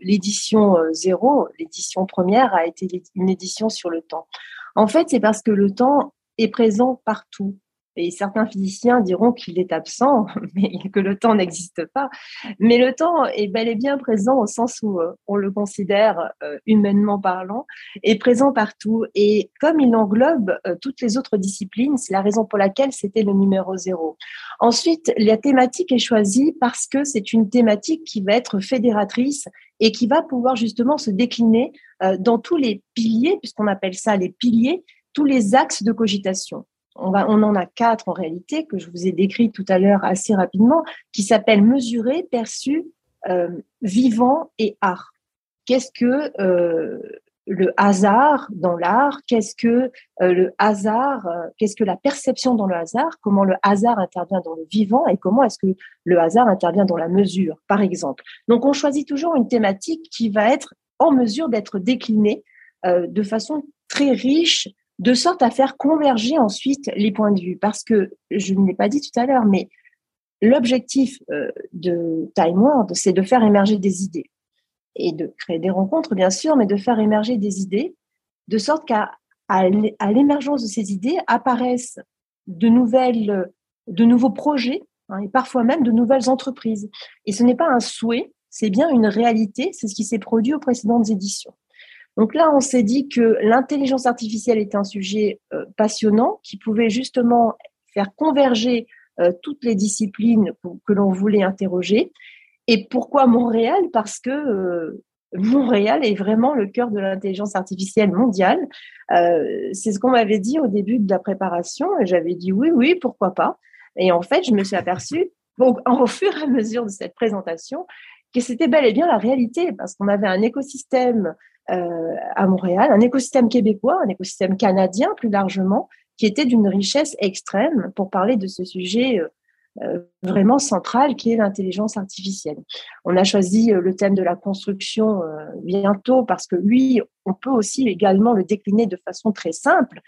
l'édition euh, zéro, l'édition première, a été une édition sur le temps. En fait, c'est parce que le temps est présent partout. Et certains physiciens diront qu'il est absent, mais que le temps n'existe pas. Mais le temps est bel et bien présent au sens où euh, on le considère euh, humainement parlant, est présent partout. Et comme il englobe euh, toutes les autres disciplines, c'est la raison pour laquelle c'était le numéro zéro. Ensuite, la thématique est choisie parce que c'est une thématique qui va être fédératrice et qui va pouvoir justement se décliner dans tous les piliers, puisqu'on appelle ça les piliers, tous les axes de cogitation on, en a quatre en réalité, que je vous ai décrit tout à l'heure assez rapidement, qui s'appellent mesurer, perçu, euh, vivant et art. Qu'est-ce que euh, le hasard dans l'art? Qu'est-ce que euh, le hasard Qu'est-ce que la perception dans le hasard? Comment le hasard intervient dans le vivant et comment est-ce que le hasard intervient dans la mesure, par exemple? Donc, on choisit toujours une thématique qui va être en mesure d'être déclinée de façon très riche de sorte à faire converger ensuite les points de vue. Parce que, je ne l'ai pas dit tout à l'heure, mais l'objectif euh, de Time World, c'est de faire émerger des idées et de créer des rencontres, bien sûr, mais de faire émerger des idées de sorte qu'à l'émergence de ces idées apparaissent de, nouvelles, de nouveaux projets hein, et parfois même de nouvelles entreprises. Et ce n'est pas un souhait, c'est bien une réalité, c'est ce qui s'est produit aux précédentes éditions. Donc là, on s'est dit que l'intelligence artificielle est un sujet euh, passionnant qui pouvait justement faire converger euh, toutes les disciplines que, l'on voulait interroger. Et pourquoi Montréal? Parce que euh, Montréal est vraiment le cœur de l'intelligence artificielle mondiale. C'est ce qu'on m'avait dit au début de la préparation et j'avais dit oui, oui, pourquoi pas. Et en fait, je me suis aperçue, donc, au fur et à mesure de cette présentation, que c'était bel et bien la réalité, parce qu'on avait un écosystème euh, à Montréal, un écosystème québécois, un écosystème canadien plus largement, qui était d'une richesse extrême pour parler de ce sujet euh, euh, vraiment central qui est l'intelligence artificielle. On a choisi le thème de la construction bientôt parce que lui, on peut aussi également le décliner de façon très simple.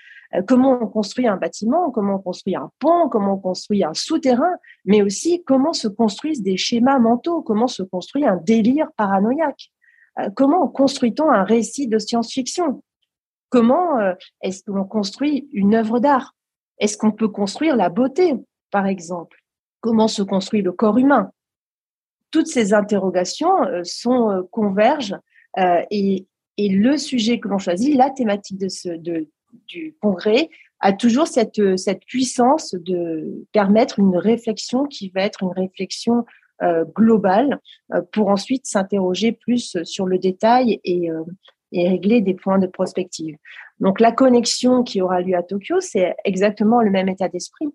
Comment on construit un bâtiment, comment on construit un pont, comment on construit un souterrain, mais aussi comment se construisent des schémas mentaux, comment se construit un délire paranoïaque. Euh, comment construit-on un récit de science-fiction? Comment euh, est-ce qu'on construit une œuvre d'art? Est-ce qu'on peut construire la beauté, par exemple? Comment se construit le corps humain? Toutes ces interrogations euh, sont convergent et, le sujet que l'on choisit, la thématique de ce, du congrès, a toujours cette, puissance de permettre une réflexion qui va être une réflexion global euh, pour ensuite s'interroger plus sur le détail et, euh, et régler des points de prospective. Donc la connexion qui aura lieu à Tokyo, c'est exactement le même état d'esprit.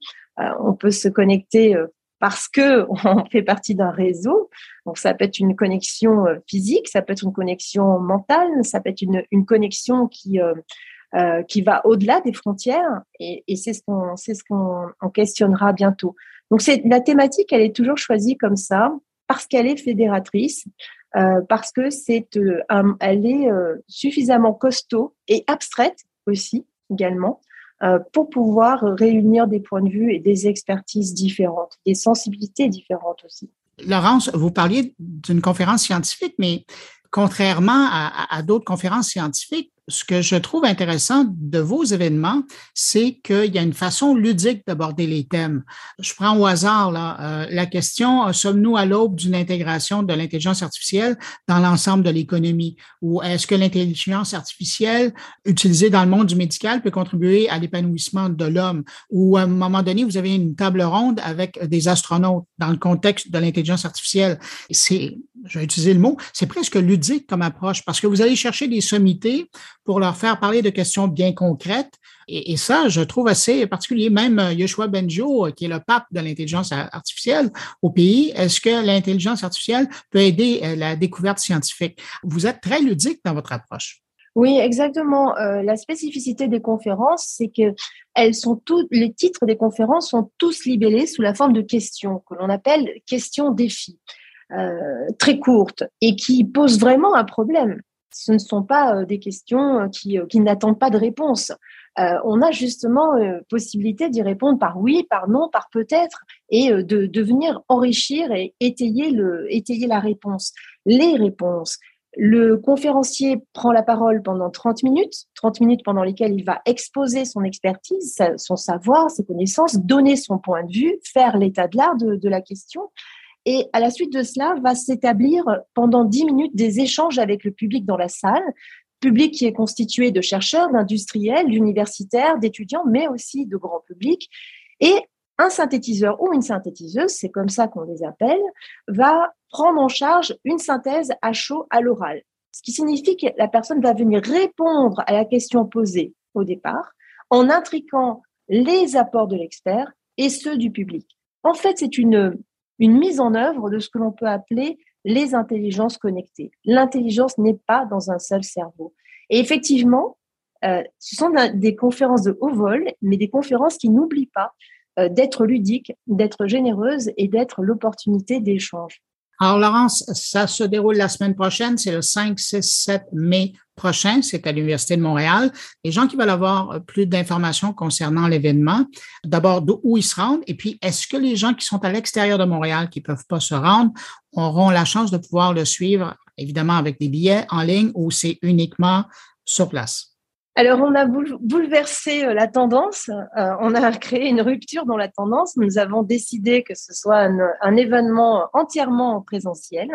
on peut se connecter parce que on fait partie d'un réseau. Donc ça peut être une connexion physique, ça peut être une connexion mentale, ça peut être une, connexion qui euh, qui va au-delà des frontières et, et c'est ce qu'on c'est ce qu'on questionnera bientôt. Donc c'est la thématique, elle est toujours choisie comme ça parce qu'elle est fédératrice, euh, parce que c'est euh, elle est euh, suffisamment costaud et abstraite aussi également euh, pour pouvoir réunir des points de vue et des expertises différentes, des sensibilités différentes aussi. Laurence, vous parliez d'une conférence scientifique, mais contrairement à, à d'autres conférences scientifiques, ce que je trouve intéressant de vos événements, c'est qu'il y a une façon ludique d'aborder les thèmes. Je prends au hasard là, euh, la question, euh, sommes-nous à l'aube d'une intégration de l'intelligence artificielle dans l'ensemble de l'économie? Ou est-ce que l'intelligence artificielle utilisée dans le monde du médical peut contribuer à l'épanouissement de l'homme? Ou à un moment donné, vous avez une table ronde avec des astronautes dans le contexte de l'intelligence artificielle. C'est, je vais utiliser le mot, c'est presque ludique comme approche parce que vous allez chercher des sommités pour leur faire parler de questions bien concrètes. Et, ça, je trouve assez particulier. Même euh, Yoshua Benjo, euh, qui est le pape de l'intelligence artificielle au pays, est-ce que l'intelligence artificielle peut aider euh, la découverte scientifique? Vous êtes très ludique dans votre approche. Oui, exactement. la spécificité des conférences, c'est que elles sont les titres des conférences sont tous libellés sous la forme de questions que l'on appelle questions-défis, très courtes et qui posent vraiment un problème ce ne sont pas euh, des questions euh, qui, euh, qui n'attendent pas de réponse. on a justement possibilité d'y répondre par oui, par non, par peut-être, et de, de venir enrichir et étayer la réponse, les réponses. Le conférencier prend la parole pendant 30 minutes, 30 minutes pendant lesquelles il va exposer son expertise, son savoir, ses connaissances, donner son point de vue, faire l'état de l'art de, de la question. Et à la suite de cela, va s'établir pendant dix minutes des échanges avec le public dans la salle, public qui est constitué de chercheurs, d'industriels, d'universitaires, d'étudiants, mais aussi de grand public. Et un synthétiseur ou une synthétiseuse, c'est comme ça qu'on les appelle, va prendre en charge une synthèse à chaud à l'oral. Ce qui signifie que la personne va venir répondre à la question posée au départ en intriquant les apports de l'expert et ceux du public. En fait, c'est une une mise en œuvre de ce que l'on peut appeler les intelligences connectées. L'intelligence n'est pas dans un seul cerveau. Et effectivement, euh, ce sont des conférences de haut vol, mais des conférences qui n'oublient pas euh, d'être ludiques, d'être généreuses et d'être l'opportunité d'échange. Alors, Laurence, ça se déroule la semaine prochaine, c'est le 5, 6, 7 mai prochain, c'est à l'Université de Montréal. Les gens qui veulent avoir plus d'informations concernant l'événement, d'abord d'où ils se rendent, et puis est-ce que les gens qui sont à l'extérieur de Montréal, qui ne peuvent pas se rendre, auront la chance de pouvoir le suivre, évidemment avec des billets en ligne ou c'est uniquement sur place? Alors, on a bouleversé euh, la tendance, euh, on a créé une rupture dans la tendance. Nous avons décidé que ce soit un, événement entièrement présentiel.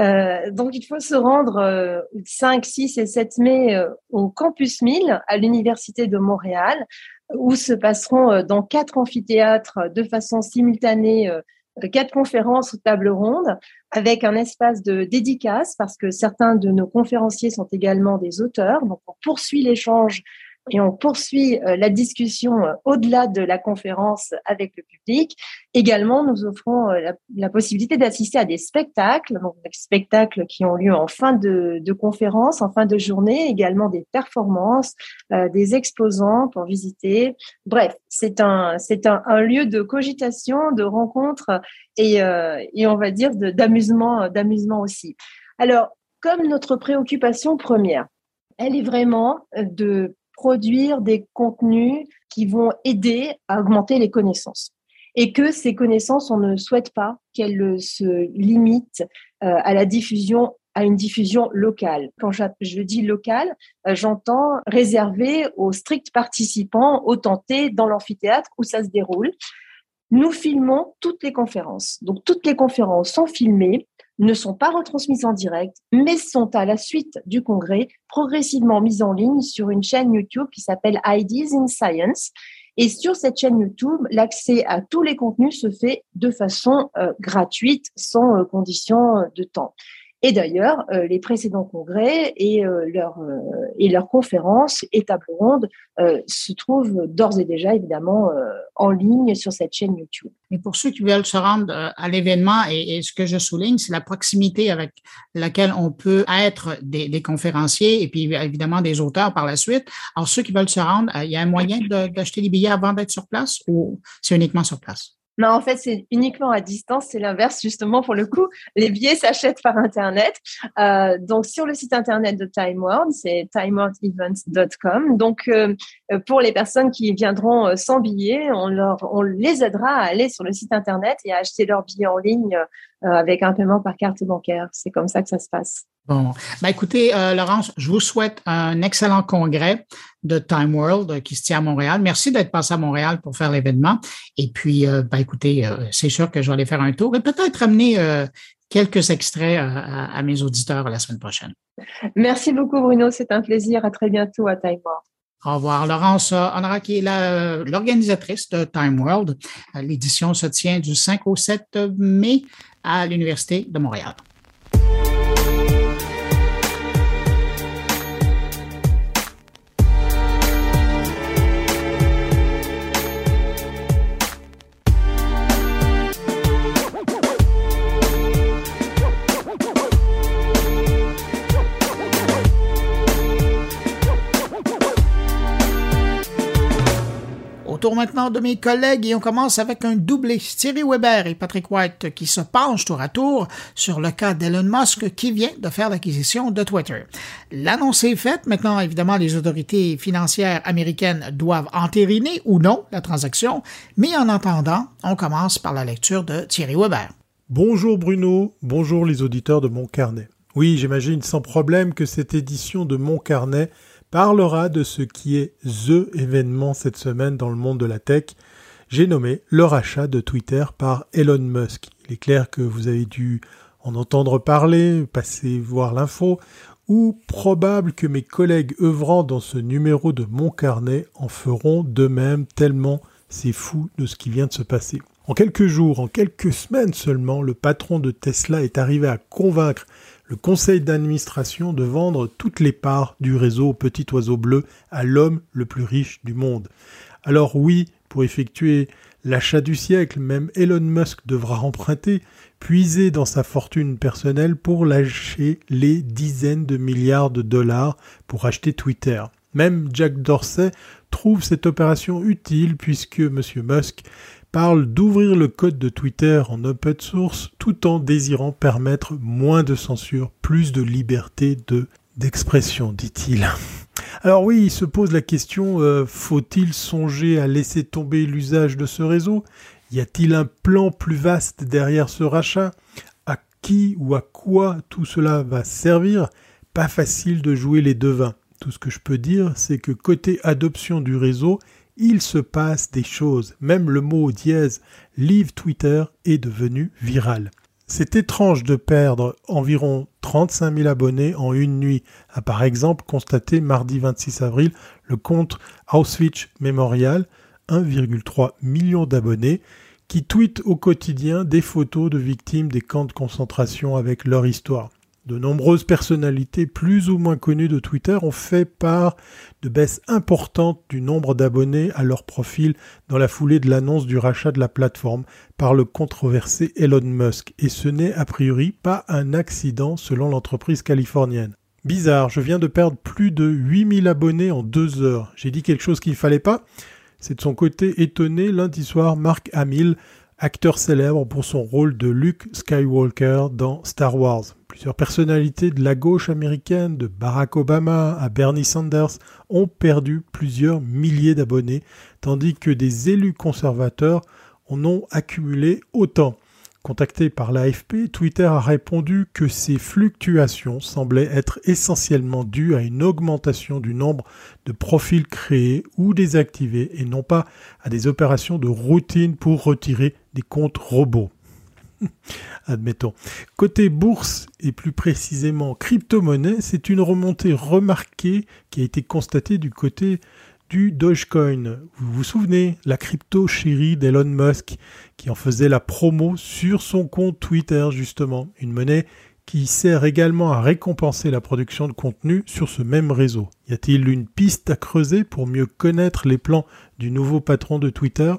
Euh, donc, il faut se rendre euh, 5, 6 et 7 mai au Campus 1000 à l'Université de Montréal, où se passeront dans quatre amphithéâtres de façon simultanée quatre conférences ou tables rondes avec un espace de dédicace parce que certains de nos conférenciers sont également des auteurs. Donc, on poursuit l'échange et on poursuit euh, la discussion euh, au-delà de la conférence avec le public. Également, nous offrons euh, la, possibilité d'assister à des spectacles, donc des spectacles qui ont lieu en fin de, de conférence, en fin de journée, également des performances, des exposants pour visiter. Bref, c'est un c'est un, un, lieu de cogitation, de rencontre et, et on va dire d'amusement d'amusement aussi. Alors, comme notre préoccupation première, elle est vraiment de produire des contenus qui vont aider à augmenter les connaissances. Et que ces connaissances, on ne souhaite pas qu'elles se limitent euh, à la diffusion à une diffusion locale. Quand je dis locale, euh, j'entends réservé aux stricts participants, aux tentés dans l'amphithéâtre où ça se déroule. Nous filmons toutes les conférences. Donc toutes les conférences sont filmées ne sont pas retransmises en direct, mais sont à la suite du congrès progressivement mises en ligne sur une chaîne YouTube qui s'appelle Ideas in Science. Et sur cette chaîne YouTube, l'accès à tous les contenus se fait de façon euh, gratuite, sans euh, condition de temps. Et d'ailleurs, euh, les précédents congrès et euh, euh, et leurs conférences et tables rondes se trouvent d'ores et déjà évidemment en ligne sur cette chaîne YouTube. Et pour ceux qui veulent se rendre à l'événement, et, ce que je souligne, c'est la proximité avec laquelle on peut être des, conférenciers et puis évidemment des auteurs par la suite. Alors, ceux qui veulent se rendre, il y a un moyen d'acheter des billets avant d'être sur place ou c'est uniquement sur place? Non, en fait, c'est uniquement à distance. C'est l'inverse, justement, pour le coup. Les billets s'achètent par Internet. Euh, donc, sur le site Internet de Time World, c'est timeworldevents.com. Donc, euh, pour les personnes qui viendront euh, sans billets, on, leur, on les aidera à aller sur le site Internet et à acheter leurs billets en ligne avec un paiement par carte bancaire. C'est comme ça que ça se passe. Bon, ben écoutez, euh, Laurence, je vous souhaite un excellent congrès de Time World euh, qui se tient à Montréal. Merci d'être passé à Montréal pour faire l'événement. Et puis, euh, ben écoutez, c'est sûr que je vais aller faire un tour et peut-être ramener quelques extraits à, mes auditeurs la semaine prochaine. Merci beaucoup, Bruno. C'est un plaisir. À très bientôt à Time World. Au revoir. Laurence Honora, qui est l'organisatrice de Time World. L'édition se tient du 5 au 7 mai à l'Université de Montréal. Autour maintenant de mes collègues et on commence avec un doublé. Thierry Weber et Patrick White qui se penchent tour à tour sur le cas d'Elon Musk qui vient de faire l'acquisition de Twitter. L'annonce est faite. Maintenant, évidemment, les autorités financières américaines doivent entériner ou non la transaction. Mais en attendant, on commence par la lecture de Thierry Weber. Bonjour Bruno, bonjour les auditeurs de Mon Carnet. Oui, j'imagine sans problème que cette édition de Mon Carnet parlera de ce qui est THE événement cette semaine dans le monde de la tech. J'ai nommé le rachat de Twitter par Elon Musk. Il est clair que vous avez dû en entendre parler, passer voir l'info, ou probable que mes collègues œuvrant dans ce numéro de mon carnet en feront de même tellement c'est fou de ce qui vient de se passer. En quelques jours, en quelques semaines seulement, le patron de Tesla est arrivé à convaincre le conseil d'administration de vendre toutes les parts du réseau Petit Oiseau Bleu à l'homme le plus riche du monde. Alors oui, pour effectuer l'achat du siècle, même Elon Musk devra emprunter, puiser dans sa fortune personnelle pour lâcher les dizaines de milliards de dollars pour acheter Twitter. Même Jack Dorsey trouve cette opération utile puisque M. Musk d'ouvrir le code de Twitter en open source tout en désirant permettre moins de censure, plus de liberté de d'expression, dit-il. Alors oui, il se pose la question, euh, faut-il songer à laisser tomber l'usage de ce réseau? Y a-t-il un plan plus vaste derrière ce rachat? À qui ou à quoi tout cela va servir? Pas facile de jouer les devins. Tout ce que je peux dire, c'est que côté adoption du réseau, il se passe des choses. Même le mot dièse Leave Twitter est devenu viral. C'est étrange de perdre environ 35 000 abonnés en une nuit, a par exemple constaté mardi 26 avril le compte Auschwitz Memorial, 1,3 million d'abonnés, qui tweetent au quotidien des photos de victimes des camps de concentration avec leur histoire. De nombreuses personnalités plus ou moins connues de Twitter ont fait part de baisses importantes du nombre d'abonnés à leur profil dans la foulée de l'annonce du rachat de la plateforme par le controversé Elon Musk, et ce n'est a priori pas un accident selon l'entreprise californienne. Bizarre, je viens de perdre plus de 8000 abonnés en deux heures. J'ai dit quelque chose qu'il ne fallait pas? C'est de son côté étonné lundi soir Mark Hamill, acteur célèbre pour son rôle de Luke Skywalker dans Star Wars. Plusieurs personnalités de la gauche américaine, de Barack Obama à Bernie Sanders, ont perdu plusieurs milliers d'abonnés, tandis que des élus conservateurs en ont accumulé autant. Contacté par l'AFP, Twitter a répondu que ces fluctuations semblaient être essentiellement dues à une augmentation du nombre de profils créés ou désactivés et non pas à des opérations de routine pour retirer des comptes robots. admettons. Côté bourse et plus précisément crypto-monnaie, c'est une remontée remarquée qui a été constatée du côté du Dogecoin. Vous vous souvenez, la crypto chérie d'Elon Musk qui en faisait la promo sur son compte Twitter justement, une monnaie qui sert également à récompenser la production de contenu sur ce même réseau. Y a-t-il une piste à creuser pour mieux connaître les plans du nouveau patron de Twitter?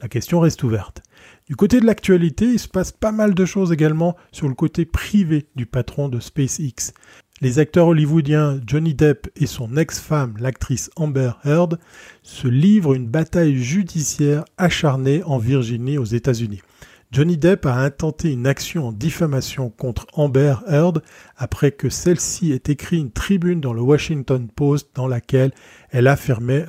La question reste ouverte. Du côté de l'actualité, il se passe pas mal de choses également sur le côté privé du patron de SpaceX. Les acteurs hollywoodiens Johnny Depp et son ex-femme, l'actrice Amber Heard, se livrent une bataille judiciaire acharnée en Virginie aux États-Unis. Johnny Depp a intenté une action en diffamation contre Amber Heard après que celle-ci ait écrit une tribune dans le Washington Post dans laquelle elle affirmait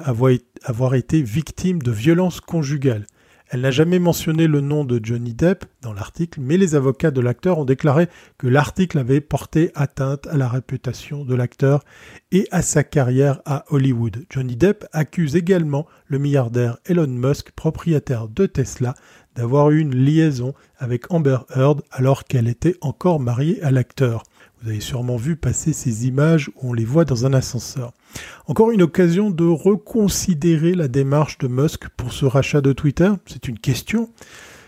avoir été victime de violences conjugales. Elle n'a jamais mentionné le nom de Johnny Depp dans l'article, mais les avocats de l'acteur ont déclaré que l'article avait porté atteinte à la réputation de l'acteur et à sa carrière à Hollywood. Johnny Depp accuse également le milliardaire Elon Musk, propriétaire de Tesla, d'avoir eu une liaison avec Amber Heard alors qu'elle était encore mariée à l'acteur. Vous avez sûrement vu passer ces images où on les voit dans un ascenseur. Encore une occasion de reconsidérer la démarche de Musk pour ce rachat de Twitter C'est une question.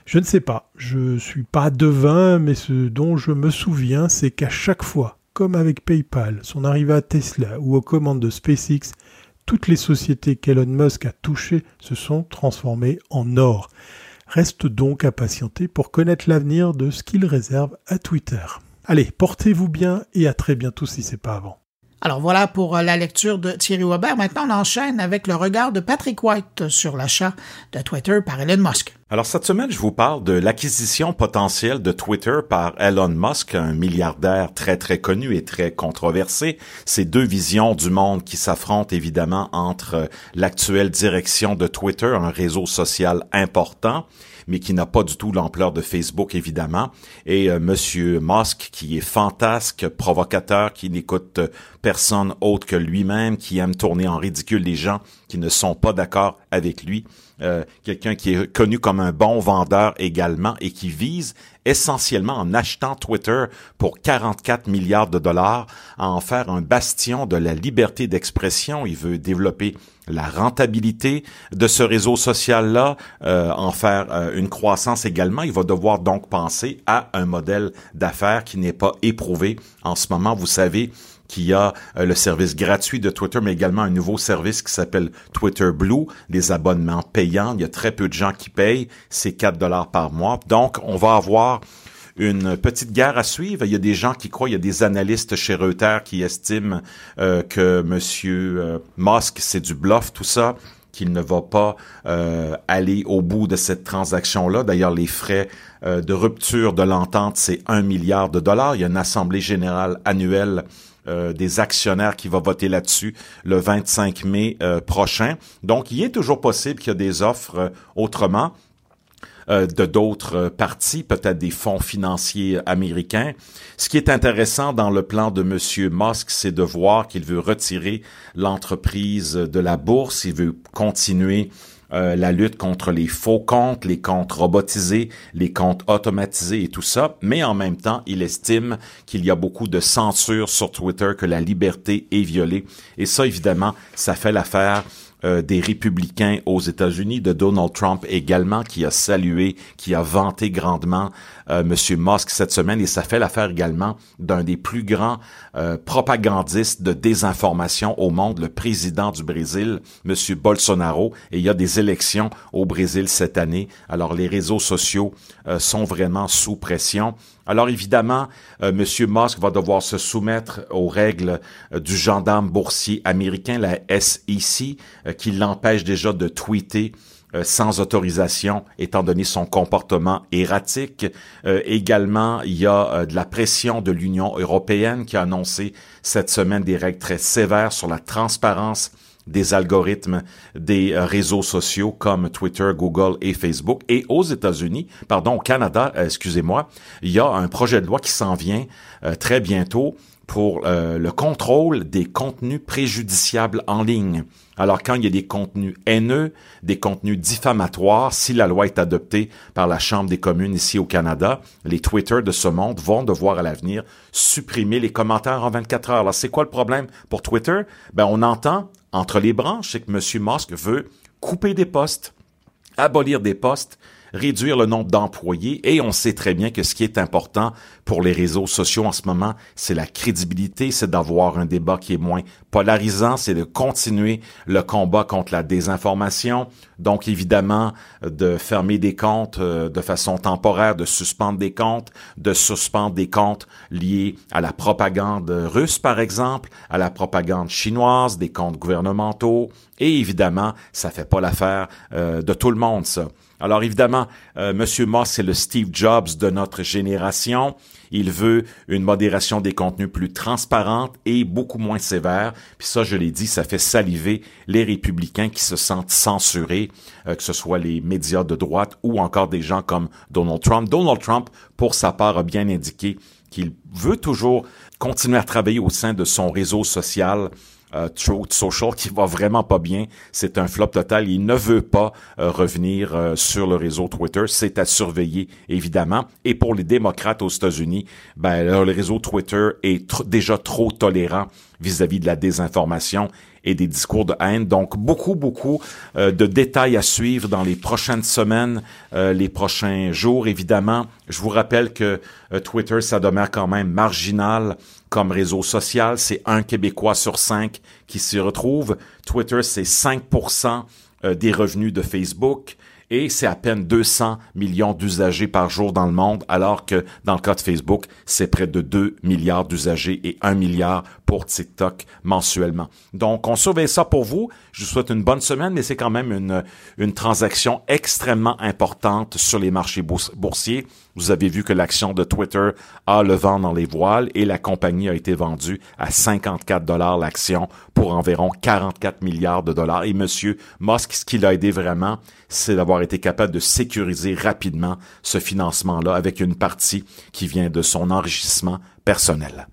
Je ne sais pas. Je ne suis pas devin, mais ce dont je me souviens, c'est qu'à chaque fois, comme avec PayPal, son arrivée à Tesla ou aux commandes de SpaceX, toutes les sociétés qu'Elon Musk a touchées se sont transformées en or. Reste donc à patienter pour connaître l'avenir de ce qu'il réserve à Twitter. Allez, portez-vous bien et à très bientôt si c'est pas avant. Alors voilà pour euh, la lecture de Thierry Weber. Maintenant, on enchaîne avec le regard de Patrick White sur l'achat de Twitter par Elon Musk. Alors cette semaine, je vous parle de l'acquisition potentielle de Twitter par Elon Musk, un milliardaire très très connu et très controversé. Ces deux visions du monde qui s'affrontent évidemment entre l'actuelle direction de Twitter, un réseau social important, mais qui n'a pas du tout l'ampleur de Facebook, évidemment. Et euh, Monsieur Musk, qui est fantasque, provocateur, qui n'écoute personne autre que lui-même, qui aime tourner en ridicule les gens qui ne sont pas d'accord avec lui. Euh, quelqu'un qui est connu comme un bon vendeur également et qui vise essentiellement en achetant Twitter pour 44 milliards de dollars à en faire un bastion de la liberté d'expression. Il veut développer la rentabilité de ce réseau social-là, euh, en faire euh, une croissance également. Il va devoir donc penser à un modèle d'affaires qui n'est pas éprouvé en ce moment. Vous savez, qu'il y a euh, le service gratuit de Twitter, mais également un nouveau service qui s'appelle Twitter Blue, des abonnements payants. Il y a très peu de gens qui payent, c'est 4 dollars par mois. Donc, on va avoir une petite guerre à suivre. Il y a des gens qui croient, il y a des analystes chez Reuters qui estiment euh, que Monsieur euh, Musk, c'est du bluff, tout ça qu'il ne va pas euh, aller au bout de cette transaction-là. D'ailleurs, les frais de rupture de l'entente, c'est un milliard de dollars. Il y a une assemblée générale annuelle des actionnaires qui va voter là-dessus le 25 mai prochain. Donc, il est toujours possible qu'il y ait des offres autrement. Euh, de d'autres euh, parties, peut-être des fonds financiers américains. Ce qui est intéressant dans le plan de Monsieur Musk, c'est de voir qu'il veut retirer l'entreprise de la bourse, il veut continuer euh, la lutte contre les faux comptes, les comptes robotisés, les comptes automatisés et tout ça, mais en même temps, il estime qu'il y a beaucoup de censure sur Twitter, que la liberté est violée. Et ça, évidemment, ça fait l'affaire euh, des républicains aux États-Unis, de Donald Trump également, qui a salué, qui a vanté grandement euh, Monsieur Musk cette semaine, et ça fait l'affaire également d'un des plus grands euh, propagandistes de désinformation au monde, le président du Brésil, Monsieur Bolsonaro, et il y a des élections au Brésil cette année. Alors les réseaux sociaux sont vraiment sous pression. Alors évidemment, euh, M. Musk va devoir se soumettre aux règles euh, du gendarme boursier américain, la SEC, euh, qui l'empêche déjà de tweeter sans autorisation, étant donné son comportement erratique. également, il y a de la pression de l'Union européenne qui a annoncé cette semaine des règles très sévères sur la transparence des algorithmes des euh, réseaux sociaux comme Twitter, Google et Facebook. Et aux États-Unis, pardon, au Canada, euh, excusez-moi, il y a un projet de loi qui s'en vient euh, très bientôt pour le contrôle des contenus préjudiciables en ligne. Alors quand il y a des contenus haineux, des contenus diffamatoires, si la loi est adoptée par la Chambre des communes ici au Canada, les Twitter de ce monde vont devoir à l'avenir supprimer les commentaires en 24 heures. Alors c'est quoi le problème pour Twitter? Ben on entend entre les branches, c'est que M. Musk veut couper des postes, abolir des postes, réduire le nombre d'employés et on sait très bien que ce qui est important pour les réseaux sociaux en ce moment, c'est la crédibilité, c'est d'avoir un débat qui est moins polarisant, c'est de continuer le combat contre la désinformation, donc évidemment de fermer des comptes euh, de façon temporaire, de suspendre des comptes, de suspendre des comptes liés à la propagande russe par exemple, à la propagande chinoise, des comptes gouvernementaux et évidemment, ça fait pas l'affaire euh, de tout le monde ça. Alors évidemment, euh, Monsieur Moss, c'est le Steve Jobs de notre génération. Il veut une modération des contenus plus transparente et beaucoup moins sévère. Puis ça, je l'ai dit, ça fait saliver les républicains qui se sentent censurés, euh, que ce soit les médias de droite ou encore des gens comme Donald Trump. Donald Trump, pour sa part, a bien indiqué qu'il veut toujours continuer à travailler au sein de son réseau social euh, Social qui va vraiment pas bien. C'est un flop total. Il ne veut pas euh, revenir euh, sur le réseau Twitter. C'est à surveiller, évidemment. Et pour les démocrates aux États-Unis, ben, le réseau Twitter est déjà trop tolérant vis-à-vis de la désinformation et des discours de haine. Donc, beaucoup, beaucoup euh, de détails à suivre dans les prochaines semaines, les prochains jours, évidemment. Je vous rappelle que Twitter, ça demeure quand même marginal comme réseau social. C'est un Québécois sur cinq qui s'y retrouve. Twitter, c'est 5% des revenus de Facebook et c'est à peine 200 millions d'usagers par jour dans le monde, alors que dans le cas de Facebook, c'est près de 2 milliards d'usagers et 1 milliard pour TikTok mensuellement. Donc, on surveille ça pour vous. Je vous souhaite une bonne semaine, mais c'est quand même une, une transaction extrêmement importante sur les marchés boursiers. Vous avez vu que l'action de Twitter a le vent dans les voiles et la compagnie a été vendue à 54 dollars l'action pour environ 44 milliards de dollars. Et monsieur Musk, ce qui l'a aidé vraiment, c'est d'avoir été capable de sécuriser rapidement ce financement-là avec une partie qui vient de son enrichissement personnel.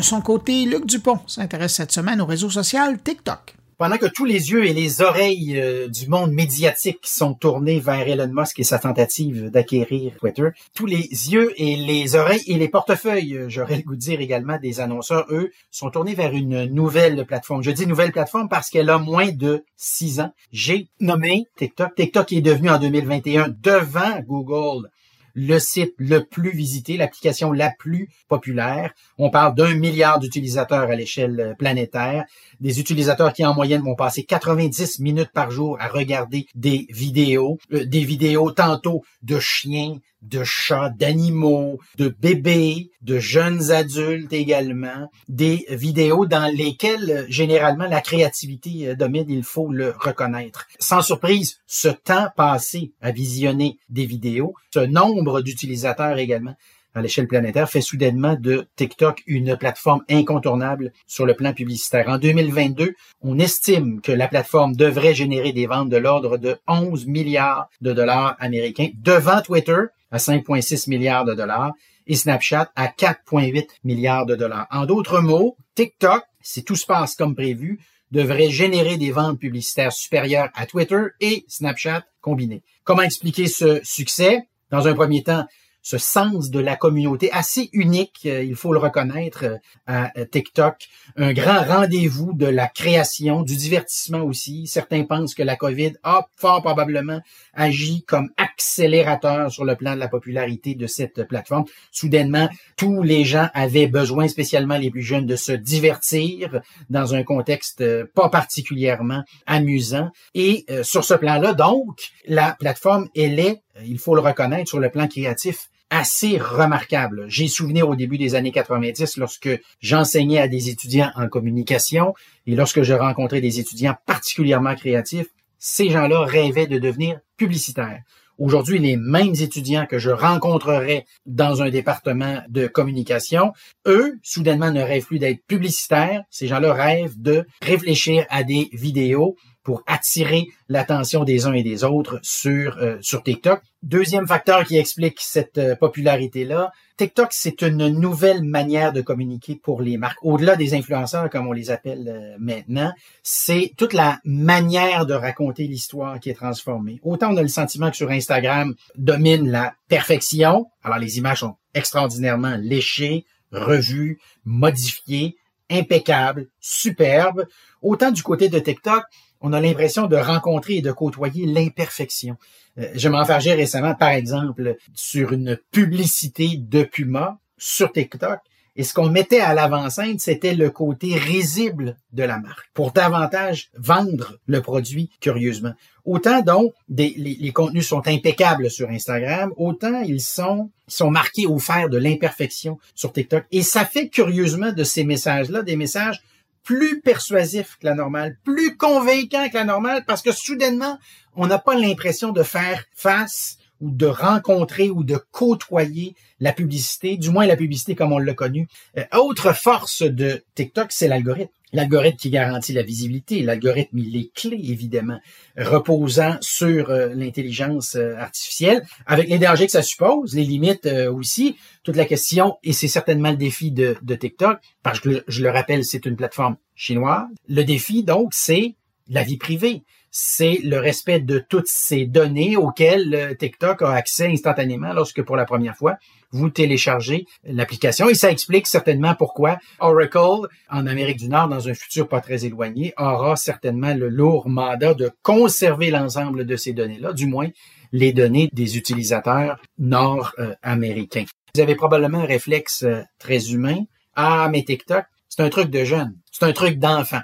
De son côté, Luc Dupont s'intéresse cette semaine au réseau social TikTok. Pendant que tous les yeux et les oreilles euh, du monde médiatique sont tournés vers Elon Musk et sa tentative d'acquérir Twitter, tous les yeux et les oreilles et les portefeuilles, euh, j'aurais le goût de dire également des annonceurs, eux, sont tournés vers une nouvelle plateforme. Je dis nouvelle plateforme parce qu'elle a moins de six ans. J'ai nommé TikTok. TikTok est devenu en 2021 devant Google le site le plus visité, l'application la plus populaire. On parle d'un milliard d'utilisateurs à l'échelle euh, planétaire, des utilisateurs qui en moyenne vont passer 90 minutes par jour à regarder des vidéos, euh, des vidéos tantôt de chiens, de chats, d'animaux, de bébés, de jeunes adultes également, des vidéos dans lesquelles euh, généralement la créativité euh, domine, il faut le reconnaître. Sans surprise, ce temps passé à visionner des vidéos, ce nombre d'utilisateurs également, à l'échelle planétaire fait soudainement de TikTok une plateforme incontournable sur le plan publicitaire. En 2022, on estime que la plateforme devrait générer des ventes de l'ordre de 11 milliards de dollars américains devant Twitter à 5,6 milliards de dollars et Snapchat à 4,8 milliards de dollars. En d'autres mots, TikTok, si tout se passe comme prévu, devrait générer des ventes publicitaires supérieures à Twitter et Snapchat combinés. Comment expliquer ce succès? Dans un premier temps, ce sens de la communauté assez unique, euh, il faut le reconnaître, euh, à euh, TikTok. Un grand rendez-vous de la création, du divertissement aussi. Certains pensent que la COVID a fort probablement agi comme accélérateur sur le plan de la popularité de cette plateforme. Soudainement, tous les gens avaient besoin, spécialement les plus jeunes, de se divertir dans un contexte pas particulièrement amusant. Et sur ce plan-là, donc, la plateforme, elle est il faut le reconnaître, sur le plan créatif, assez remarquable. J'ai souvenir au début des années 90 lorsque j'enseignais à des étudiants en communication et lorsque je rencontrais des étudiants particulièrement créatifs, ces gens-là rêvaient de devenir publicitaires. Aujourd'hui, les mêmes étudiants que je rencontrerais dans un département de communication, eux, soudainement, ne rêvent plus d'être publicitaires. Ces gens-là rêvent de réfléchir à des vidéos pour attirer l'attention des uns et des autres sur, euh, sur TikTok. Deuxième facteur qui explique cette euh, popularité-là, TikTok, c'est une nouvelle manière de communiquer pour les marques. Au-delà des influenceurs, comme on les appelle euh, maintenant, c'est toute la manière de raconter l'histoire qui est transformée. Autant on a le sentiment que sur Instagram domine la perfection. Alors les images sont extraordinairement léchées, revues, modifiées, impeccables, superbes. Autant du côté de TikTok, on a l'impression de rencontrer et de côtoyer l'imperfection. Euh, je m'en fargeais récemment, par exemple, sur une publicité de Puma sur TikTok. Et ce qu'on mettait à l'avant-scène, c'était le côté risible de la marque pour davantage vendre le produit curieusement. Autant donc les, contenus sont impeccables sur Instagram, autant ils sont, sont marqués au fer de l'imperfection sur TikTok. Et ça fait curieusement de ces messages-là des messages plus persuasif que la normale, plus convaincant que la normale, parce que soudainement, on n'a pas l'impression de faire face ou de rencontrer ou de côtoyer la publicité, du moins la publicité comme on l'a connue. Euh, autre force de TikTok, c'est l'algorithme. L'algorithme qui garantit la visibilité, l'algorithme, il est clé, évidemment, reposant sur euh, l'intelligence euh, artificielle, avec les dangers que ça suppose, les limites aussi, toute la question, et c'est certainement le défi de, de TikTok, parce que je le rappelle, c'est une plateforme chinoise. Le défi, donc, c'est la vie privée c'est le respect de toutes ces données auxquelles euh, TikTok a accès instantanément lorsque pour la première fois vous téléchargez l'application. Et ça explique certainement pourquoi Oracle, en Amérique du Nord, dans un futur pas très éloigné, aura certainement le lourd mandat de conserver l'ensemble de ces données-là, du moins les données des utilisateurs nord-américains. Vous avez probablement un réflexe euh, très humain. Ah, mais TikTok, c'est un truc de jeune, c'est un truc d'enfant.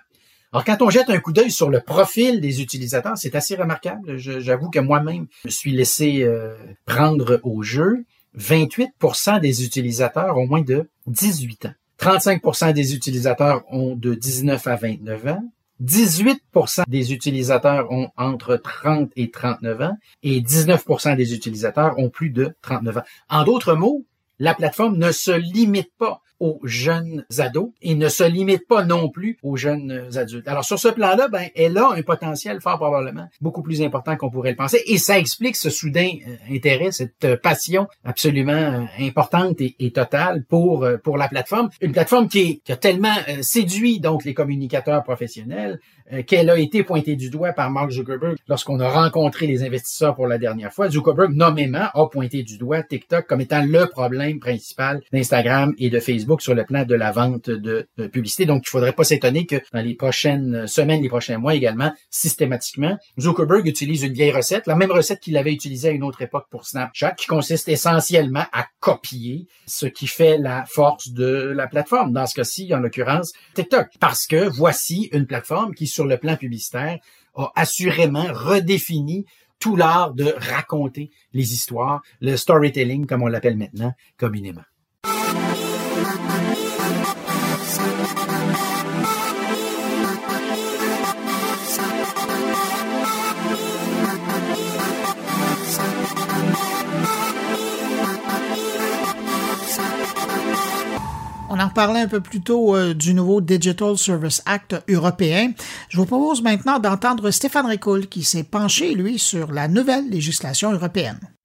Alors, quand on jette un coup d'œil sur le profil des utilisateurs, c'est assez remarquable. J'avoue que moi-même, je me suis laissé euh, prendre au jeu. 28% des utilisateurs ont moins de 18 ans. 35% des utilisateurs ont de 19 à 29 ans. 18% des utilisateurs ont entre 30 et 39 ans et 19% des utilisateurs ont plus de 39 ans. En d'autres mots, la plateforme ne se limite pas aux jeunes ados et ne se limite pas non plus aux jeunes adultes. Alors sur ce plan-là, ben, elle a un potentiel fort probablement beaucoup plus important qu'on pourrait le penser et ça explique ce soudain euh, intérêt, cette euh, passion absolument euh, importante et, totale pour pour la plateforme. Une plateforme qui, qui a tellement séduit donc les communicateurs professionnels qu'elle a été pointée du doigt par Mark Zuckerberg lorsqu'on a rencontré les investisseurs pour la dernière fois. Zuckerberg nommément a pointé du doigt TikTok comme étant le problème principal d'Instagram et de Facebook sur le plan de la vente de, publicité. Donc, il faudrait pas s'étonner que dans les prochaines semaines, les prochains mois également, systématiquement, Zuckerberg utilise une vieille recette, la même recette qu'il avait utilisée à une autre époque pour Snapchat, qui consiste essentiellement à copier ce qui fait la force de la plateforme. Dans ce cas-ci, en l'occurrence, TikTok. Parce que voici une plateforme qui, sur le plan publicitaire, a assurément redéfini tout l'art de raconter les histoires, le storytelling comme on l'appelle maintenant communément. On en parlait un peu plus tôt euh, du nouveau Digital Service Act européen. Je vous propose maintenant d'entendre Stéphane Ricoul qui s'est penché, lui, sur la nouvelle législation européenne.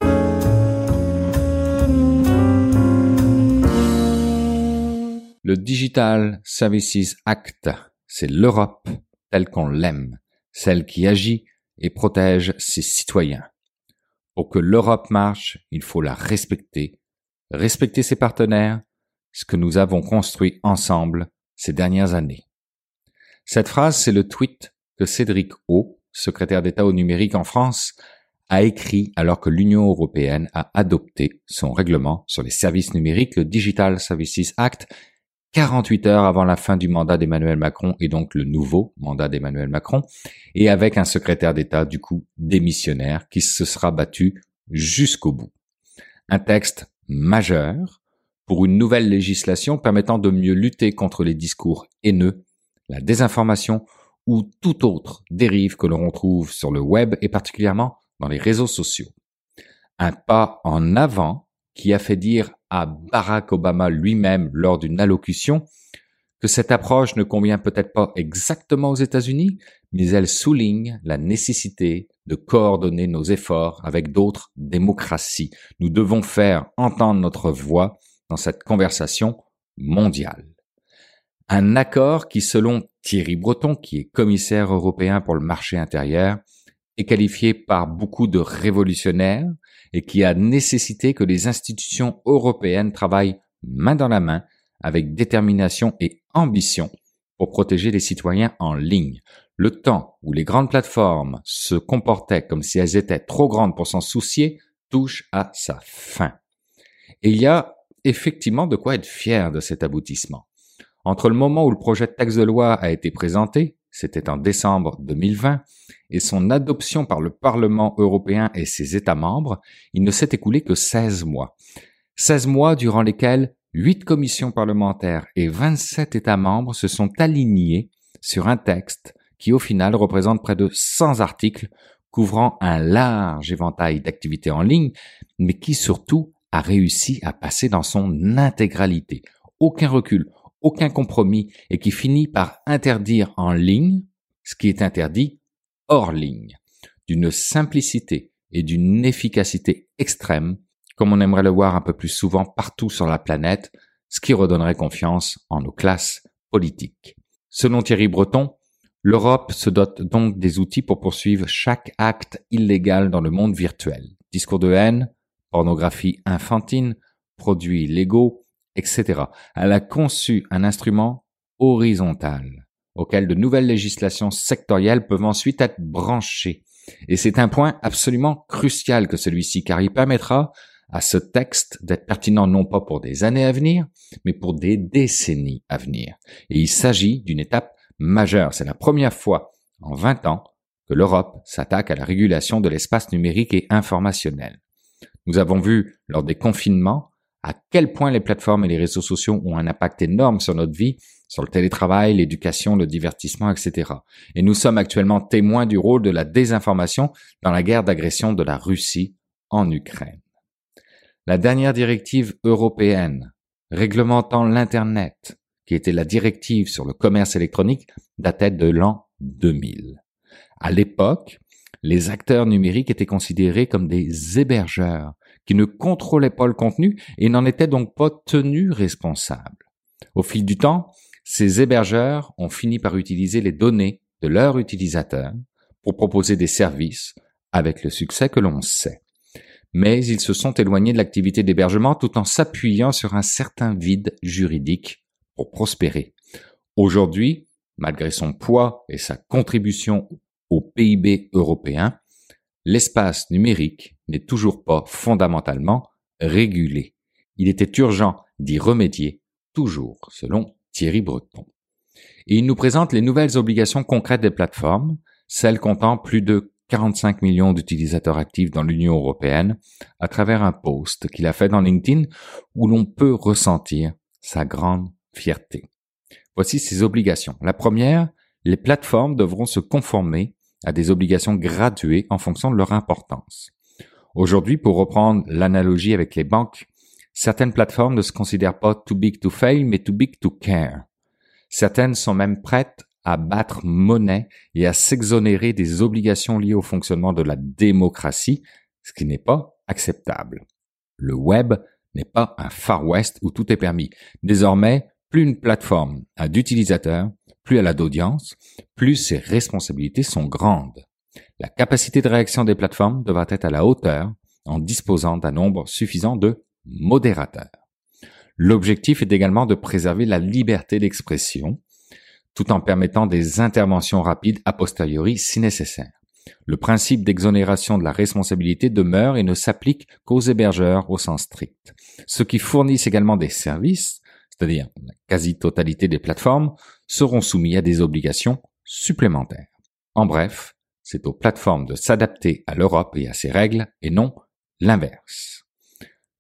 Le Digital Services Act, c'est l'Europe telle qu'on l'aime, celle qui agit et protège ses citoyens. Pour que l'Europe marche, il faut la respecter, respecter ses partenaires, ce que nous avons construit ensemble ces dernières années. Cette phrase, c'est le tweet que Cédric O, secrétaire d'État au numérique en France, a écrit alors que l'Union européenne a adopté son règlement sur les services numériques, le Digital Services Act, 48 heures avant la fin du mandat d'Emmanuel Macron et donc le nouveau mandat d'Emmanuel Macron, et avec un secrétaire d'État du coup démissionnaire qui se sera battu jusqu'au bout. Un texte majeur pour une nouvelle législation permettant de mieux lutter contre les discours haineux, la désinformation ou toute autre dérive que l'on retrouve sur le web et particulièrement dans les réseaux sociaux. Un pas en avant qui a fait dire à Barack Obama lui-même lors d'une allocution que cette approche ne convient peut-être pas exactement aux États-Unis, mais elle souligne la nécessité de coordonner nos efforts avec d'autres démocraties. Nous devons faire entendre notre voix dans cette conversation mondiale. Un accord qui, selon Thierry Breton, qui est commissaire européen pour le marché intérieur, est qualifié par beaucoup de révolutionnaires et qui a nécessité que les institutions européennes travaillent main dans la main avec détermination et ambition pour protéger les citoyens en ligne. Le temps où les grandes plateformes se comportaient comme si elles étaient trop grandes pour s'en soucier touche à sa fin. Et il y a effectivement de quoi être fier de cet aboutissement. Entre le moment où le projet de texte de loi a été présenté, c'était en décembre 2020, et son adoption par le Parlement européen et ses États membres, il ne s'est écoulé que 16 mois. 16 mois durant lesquels 8 commissions parlementaires et 27 États membres se sont alignés sur un texte qui au final représente près de 100 articles couvrant un large éventail d'activités en ligne, mais qui surtout a réussi à passer dans son intégralité. Aucun recul, aucun compromis et qui finit par interdire en ligne ce qui est interdit hors ligne, d'une simplicité et d'une efficacité extrême, comme on aimerait le voir un peu plus souvent partout sur la planète, ce qui redonnerait confiance en nos classes politiques. Selon Thierry Breton, l'Europe se dote donc des outils pour poursuivre chaque acte illégal dans le monde virtuel. Discours de haine, pornographie infantile, produits légaux, etc. Elle a conçu un instrument horizontal auquel de nouvelles législations sectorielles peuvent ensuite être branchées. Et c'est un point absolument crucial que celui-ci, car il permettra à ce texte d'être pertinent non pas pour des années à venir, mais pour des décennies à venir. Et il s'agit d'une étape majeure. C'est la première fois en 20 ans que l'Europe s'attaque à la régulation de l'espace numérique et informationnel. Nous avons vu lors des confinements à quel point les plateformes et les réseaux sociaux ont un impact énorme sur notre vie, sur le télétravail, l'éducation, le divertissement, etc. Et nous sommes actuellement témoins du rôle de la désinformation dans la guerre d'agression de la Russie en Ukraine. La dernière directive européenne réglementant l'Internet, qui était la directive sur le commerce électronique, datait de l'an 2000. À l'époque, les acteurs numériques étaient considérés comme des hébergeurs qui ne contrôlaient pas le contenu et n'en étaient donc pas tenus responsables. Au fil du temps, ces hébergeurs ont fini par utiliser les données de leurs utilisateurs pour proposer des services avec le succès que l'on sait. Mais ils se sont éloignés de l'activité d'hébergement tout en s'appuyant sur un certain vide juridique pour prospérer. Aujourd'hui, malgré son poids et sa contribution au PIB européen, l'espace numérique n'est toujours pas fondamentalement régulé. Il était urgent d'y remédier, toujours selon Thierry Breton. Et il nous présente les nouvelles obligations concrètes des plateformes, celles comptant plus de 45 millions d'utilisateurs actifs dans l'Union européenne à travers un post qu'il a fait dans LinkedIn où l'on peut ressentir sa grande fierté. Voici ses obligations. La première, les plateformes devront se conformer à des obligations graduées en fonction de leur importance. Aujourd'hui, pour reprendre l'analogie avec les banques, certaines plateformes ne se considèrent pas too big to fail, mais too big to care. Certaines sont même prêtes à battre monnaie et à s'exonérer des obligations liées au fonctionnement de la démocratie, ce qui n'est pas acceptable. Le web n'est pas un Far West où tout est permis. Désormais, plus une plateforme a d'utilisateurs, plus elle a d'audience, plus ses responsabilités sont grandes. La capacité de réaction des plateformes devra être à la hauteur en disposant d'un nombre suffisant de modérateurs. L'objectif est également de préserver la liberté d'expression tout en permettant des interventions rapides a posteriori si nécessaire. Le principe d'exonération de la responsabilité demeure et ne s'applique qu'aux hébergeurs au sens strict. Ceux qui fournissent également des services c'est-à-dire la quasi-totalité des plateformes, seront soumis à des obligations supplémentaires. En bref, c'est aux plateformes de s'adapter à l'Europe et à ses règles et non l'inverse.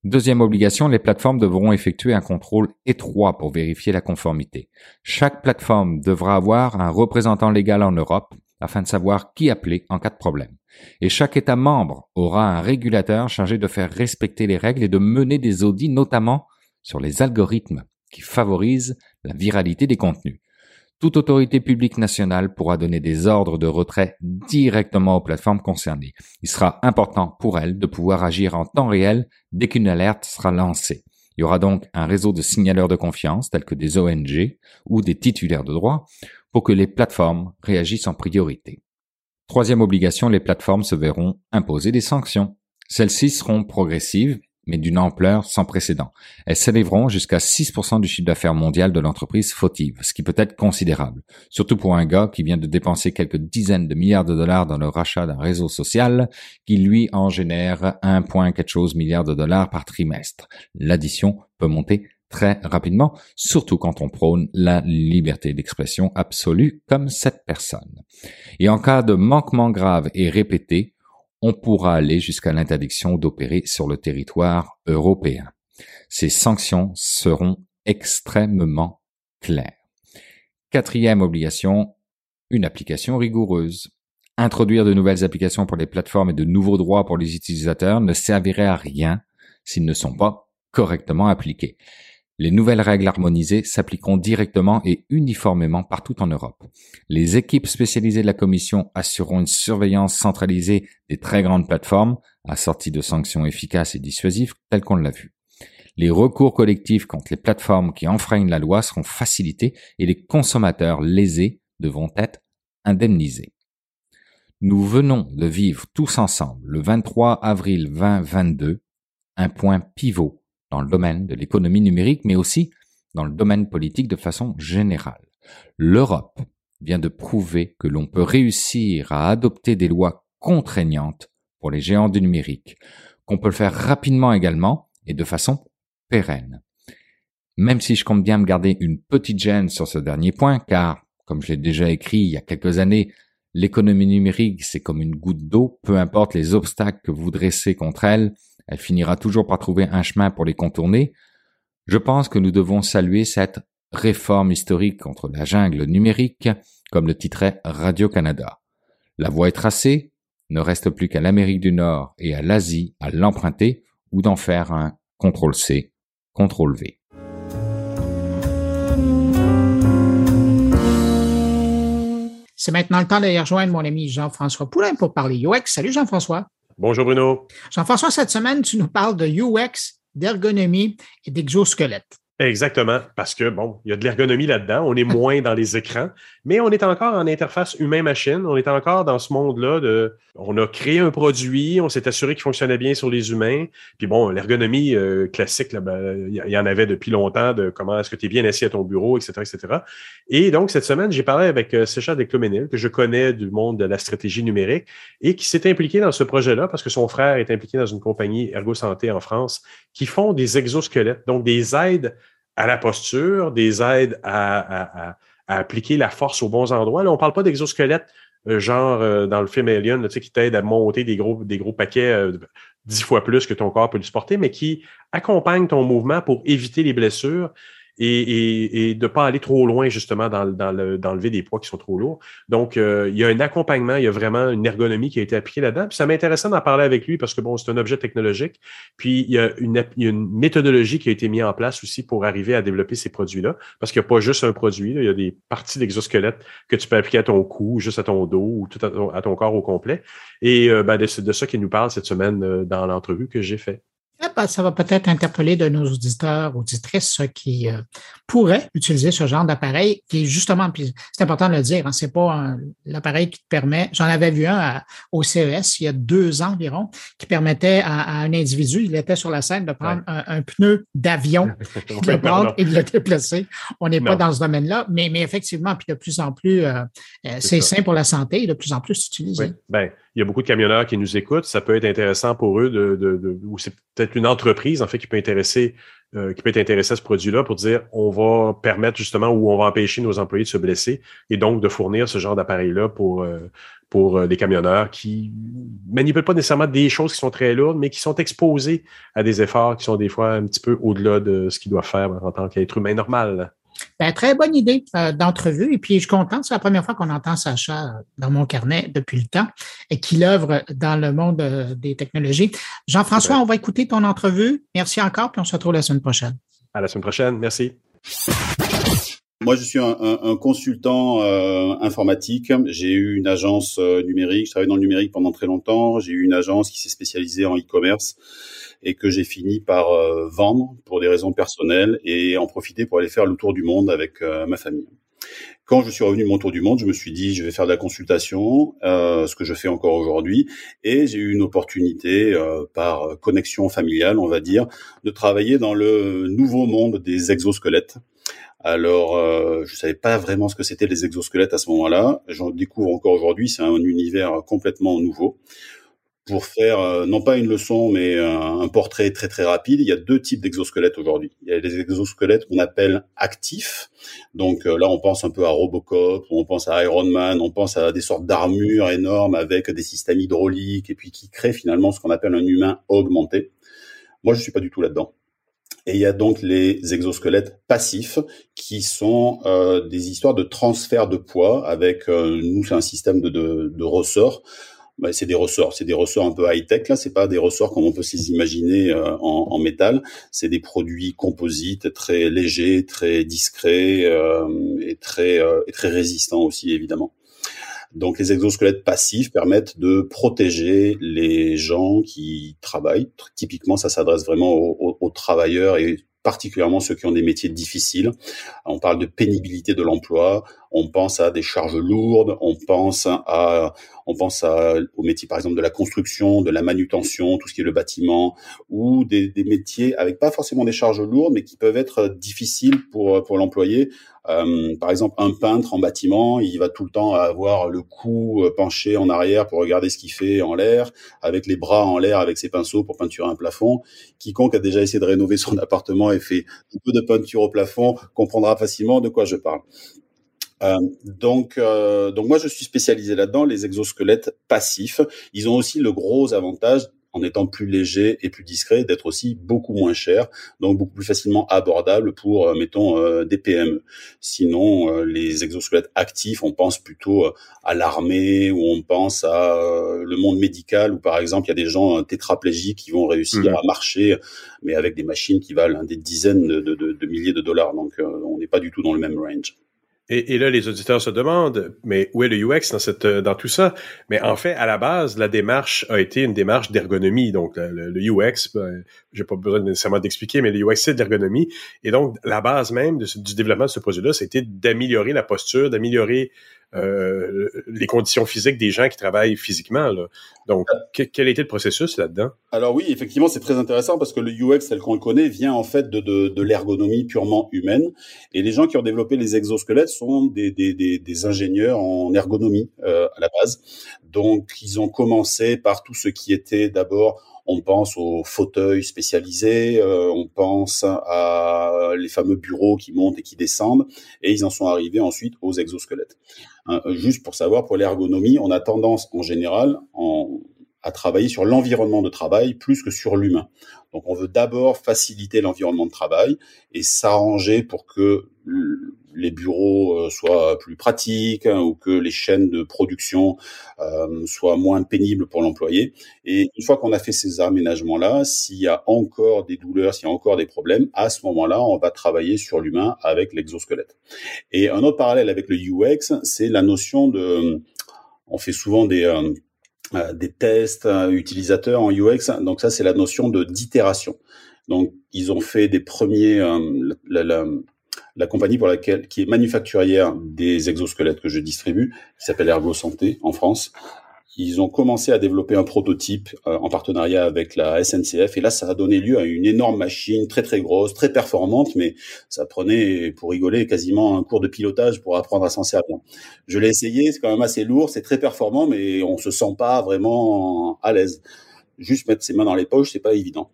Deuxième obligation, les plateformes devront effectuer un contrôle étroit pour vérifier la conformité. Chaque plateforme devra avoir un représentant légal en Europe afin de savoir qui appeler en cas de problème. Et chaque État membre aura un régulateur chargé de faire respecter les règles et de mener des audits notamment sur les algorithmes qui favorise la viralité des contenus. Toute autorité publique nationale pourra donner des ordres de retrait directement aux plateformes concernées. Il sera important pour elles de pouvoir agir en temps réel dès qu'une alerte sera lancée. Il y aura donc un réseau de signaleurs de confiance tels que des ONG ou des titulaires de droit pour que les plateformes réagissent en priorité. Troisième obligation, les plateformes se verront imposer des sanctions. Celles-ci seront progressives mais d'une ampleur sans précédent. Elles s'élèveront jusqu'à 6% du chiffre d'affaires mondial de l'entreprise fautive, ce qui peut être considérable, surtout pour un gars qui vient de dépenser quelques dizaines de milliards de dollars dans le rachat d'un réseau social qui lui en génère 1 point quelque chose milliards de dollars par trimestre. L'addition peut monter très rapidement, surtout quand on prône la liberté d'expression absolue comme cette personne. Et en cas de manquement grave et répété, on pourra aller jusqu'à l'interdiction d'opérer sur le territoire européen. Ces sanctions seront extrêmement claires. Quatrième obligation, une application rigoureuse. Introduire de nouvelles applications pour les plateformes et de nouveaux droits pour les utilisateurs ne servirait à rien s'ils ne sont pas correctement appliqués. Les nouvelles règles harmonisées s'appliqueront directement et uniformément partout en Europe. Les équipes spécialisées de la Commission assureront une surveillance centralisée des très grandes plateformes, assorties de sanctions efficaces et dissuasives telles qu'on l'a vu. Les recours collectifs contre les plateformes qui enfreignent la loi seront facilités et les consommateurs lésés devront être indemnisés. Nous venons de vivre tous ensemble le 23 avril 2022 un point pivot dans le domaine de l'économie numérique, mais aussi dans le domaine politique de façon générale. L'Europe vient de prouver que l'on peut réussir à adopter des lois contraignantes pour les géants du numérique, qu'on peut le faire rapidement également et de façon pérenne. Même si je compte bien me garder une petite gêne sur ce dernier point, car, comme je l'ai déjà écrit il y a quelques années, l'économie numérique, c'est comme une goutte d'eau, peu importe les obstacles que vous dressez contre elle, elle finira toujours par trouver un chemin pour les contourner, je pense que nous devons saluer cette réforme historique contre la jungle numérique, comme le titrait Radio-Canada. La voie est tracée, ne reste plus qu'à l'Amérique du Nord et à l'Asie à l'emprunter ou d'en faire un CTRL-C, CTRL-V. C'est maintenant le temps d'aller rejoindre mon ami Jean-François Poulain pour parler UX. Salut Jean-François. Bonjour Bruno. Jean-François, cette semaine, tu nous parles de UX, d'ergonomie et d'exosquelette. Exactement, parce que bon, il y a de l'ergonomie là-dedans. On est moins dans les écrans, mais on est encore en interface humain-machine. On est encore dans ce monde-là de. On a créé un produit, on s'est assuré qu'il fonctionnait bien sur les humains. Puis bon, l'ergonomie euh, classique, ben, il y, en avait depuis longtemps de comment est-ce que tu es bien assis à ton bureau, etc., etc. Et donc cette semaine, j'ai parlé avec euh, Descloménil, que je connais du monde de la stratégie numérique et qui s'est impliqué dans ce projet-là parce que son frère est impliqué dans une compagnie Ergo Santé en France qui font des exosquelettes, donc des aides à la posture, des aides à, appliquer la force aux bons endroits. Là, on ne parle pas d'exosquelette genre dans le film Alien, qui t'aide à monter des gros, des gros paquets dix fois plus que ton corps peut le supporter, mais qui accompagne ton mouvement pour éviter les blessures et, de ne pas aller trop loin, justement, dans, d'enlever des poids qui sont trop lourds. Donc, euh, il y a un accompagnement, il y a vraiment une ergonomie qui a été appliquée là-dedans. Puis ça m'intéressait d'en parler avec lui parce que, bon, c'est un objet technologique. Puis, il y, a une, méthodologie qui a été mise en place aussi pour arriver à développer ces produits-là. Parce qu'il n'y a pas juste un produit, il y a des parties d'exosquelette que tu peux appliquer à ton cou, juste à ton dos ou tout à ton, corps au complet. Et euh, ben, de, de, ça qu'il nous parle cette semaine euh, dans l'entrevue que j'ai fait. Ben, ça va peut-être interpeller de nos auditeurs, auditrices qui euh, pourraient utiliser ce genre d'appareil, qui est justement, puis c'est important de le dire, hein, c'est pas l'appareil qui te permet. J'en avais vu un au CES il y a deux ans environ, qui permettait à, un individu, il était sur la scène, de prendre un, pneu d'avion, de le prendre et de le déplacer. On n'est pas dans ce domaine-là, mais, mais effectivement, puis de plus en plus, euh, euh, c'est sain pour la santé, de plus en plus utilisé. Ben, il y a beaucoup de camionneurs qui nous écoutent. Ça peut être intéressant pour eux de, de, de ou c'est peut-être une entreprise en fait qui peut intéresser euh, qui peut être intéressée à ce produit-là pour dire on va permettre justement ou on va empêcher nos employés de se blesser et donc de fournir ce genre d'appareil-là pour euh, pour euh, des camionneurs qui manipulent pas nécessairement des choses qui sont très lourdes, mais qui sont exposés à des efforts qui sont des fois un petit peu au-delà de ce qu'ils doivent faire en tant qu'être humain normal. Ben, très bonne idée euh, d'entrevue. Et puis, je suis content. C'est la première fois qu'on entend Sacha dans mon carnet depuis le temps et qu'il œuvre dans le monde euh, des technologies. Jean-François, on va écouter ton entrevue. Merci encore, puis on se retrouve la semaine prochaine. À la semaine prochaine. Merci. Moi, je suis un, consultant euh, informatique. J'ai eu une agence numérique. Je travaille dans le numérique pendant très longtemps. J'ai eu une agence qui s'est spécialisée en e-commerce et que j'ai fini par euh, vendre pour des raisons personnelles et en profiter pour aller faire le tour du monde avec euh, ma famille. Quand je suis revenu de mon tour du monde, je me suis dit je vais faire de la consultation, euh, ce que je fais encore aujourd'hui, et j'ai eu une opportunité euh, par connexion familiale, on va dire, de travailler dans le nouveau monde des exosquelettes. Alors, euh, je savais pas vraiment ce que c'était les exosquelettes à ce moment-là. J'en découvre encore aujourd'hui. C'est un univers complètement nouveau pour faire euh, non pas une leçon mais un, portrait très très rapide, il y a deux types d'exosquelettes aujourd'hui. Il y a les exosquelettes qu'on appelle actifs. Donc euh, là on pense un peu à Robocop, on pense à Iron Man, on pense à des sortes d'armures énormes avec des systèmes hydrauliques et puis qui créent finalement ce qu'on appelle un humain augmenté. Moi je suis pas du tout là-dedans. Et il y a donc les exosquelettes passifs qui sont euh, des histoires de transfert de poids avec nous c'est un système de, de, de ressorts bah, c'est des ressorts, c'est des ressorts un peu high tech là, c'est pas des ressorts comme on peut s'imaginer euh, en, métal, c'est des produits composites très légers, très discrets euh, et très euh, et très résistants aussi évidemment. Donc les exosquelettes passifs permettent de protéger les gens qui travaillent. Typiquement, ça s'adresse vraiment aux, aux travailleurs et particulièrement ceux qui ont des métiers difficiles. On parle de pénibilité de l'emploi, on pense à des charges lourdes, on pense à on pense à, aux métiers par exemple de la construction, de la manutention, tout ce qui est le bâtiment, ou des, des métiers avec pas forcément des charges lourdes, mais qui peuvent être difficiles pour pour l'employé. Euh, par exemple, un peintre en bâtiment, il va tout le temps avoir le cou euh, penché en arrière pour regarder ce qu'il fait en l'air, avec les bras en l'air avec ses pinceaux pour peinturer un plafond. Quiconque a déjà essayé de rénover son appartement et fait un peu de peinture au plafond comprendra facilement de quoi je parle. Euh, donc, donc moi je suis spécialisé là-dedans, les exosquelettes passifs. Ils ont aussi le gros avantage en étant plus léger et plus discret, d'être aussi beaucoup moins cher, donc beaucoup plus facilement abordable pour, euh, mettons, euh, des PME. Sinon, euh, les exosquelettes actifs, on pense plutôt à l'armée ou on pense à le monde médical où, par exemple, il y a des gens tétraplégiques qui vont réussir mmh. à marcher, mais avec des machines qui valent des dizaines de, de, de milliers de dollars. Donc, on n'est pas du tout dans le même range. Et, là, les auditeurs se demandent, mais où est le UX dans cette dans tout ça? Mais en fait, à la base, la démarche a été une démarche d'ergonomie. Donc, le, UX, ben, j'ai pas besoin nécessairement d'expliquer, mais le UX c'est de l'ergonomie. Et donc, la base même du développement de ce projet-là, c'était d'améliorer la posture, d'améliorer euh, les conditions physiques des gens qui travaillent physiquement. Là. Donc, quel était le processus là-dedans? Alors oui, effectivement, c'est très intéressant parce que le UX tel qu'on le connaît vient en fait de, de, de l'ergonomie purement humaine. Et les gens qui ont développé les exosquelettes sont des, des, des, des ingénieurs en ergonomie euh, à la base. Donc, ils ont commencé par tout ce qui était d'abord on pense aux fauteuils spécialisés, euh, on pense à les fameux bureaux qui montent et qui descendent, et ils en sont arrivés ensuite aux exosquelettes. Hein, juste pour savoir, pour l'ergonomie, on a tendance en général à travailler sur l'environnement de travail plus que sur l'humain. Donc on veut d'abord faciliter l'environnement de travail et s'arranger pour que les bureaux euh, soient plus pratiques hein, ou que les chaînes de production euh, soient moins pénibles pour l'employé. Et une fois qu'on a fait ces aménagements-là, s'il y a encore des douleurs, s'il y a encore des problèmes, à ce moment-là, on va travailler sur l'humain avec l'exosquelette. Et un autre parallèle avec le UX, c'est la notion de... On fait souvent des... Euh, des tests utilisateurs en UX. Donc ça, c'est la notion de d'itération. Donc ils ont fait des premiers, compagnie pour laquelle, qui est manufacturière des exosquelettes que je distribue, qui s'appelle Ergo Santé en France. Ils ont commencé à développer un prototype euh, en partenariat avec la SNCF et là ça a donné lieu à une énorme machine très très grosse, très performante, mais ça prenait pour rigoler quasiment un cours de pilotage pour apprendre à s'en servir. Je l'ai essayé, c'est quand même assez lourd, c'est très performant, mais on se sent pas vraiment à l'aise. Juste mettre ses mains dans les poches, c'est pas évident.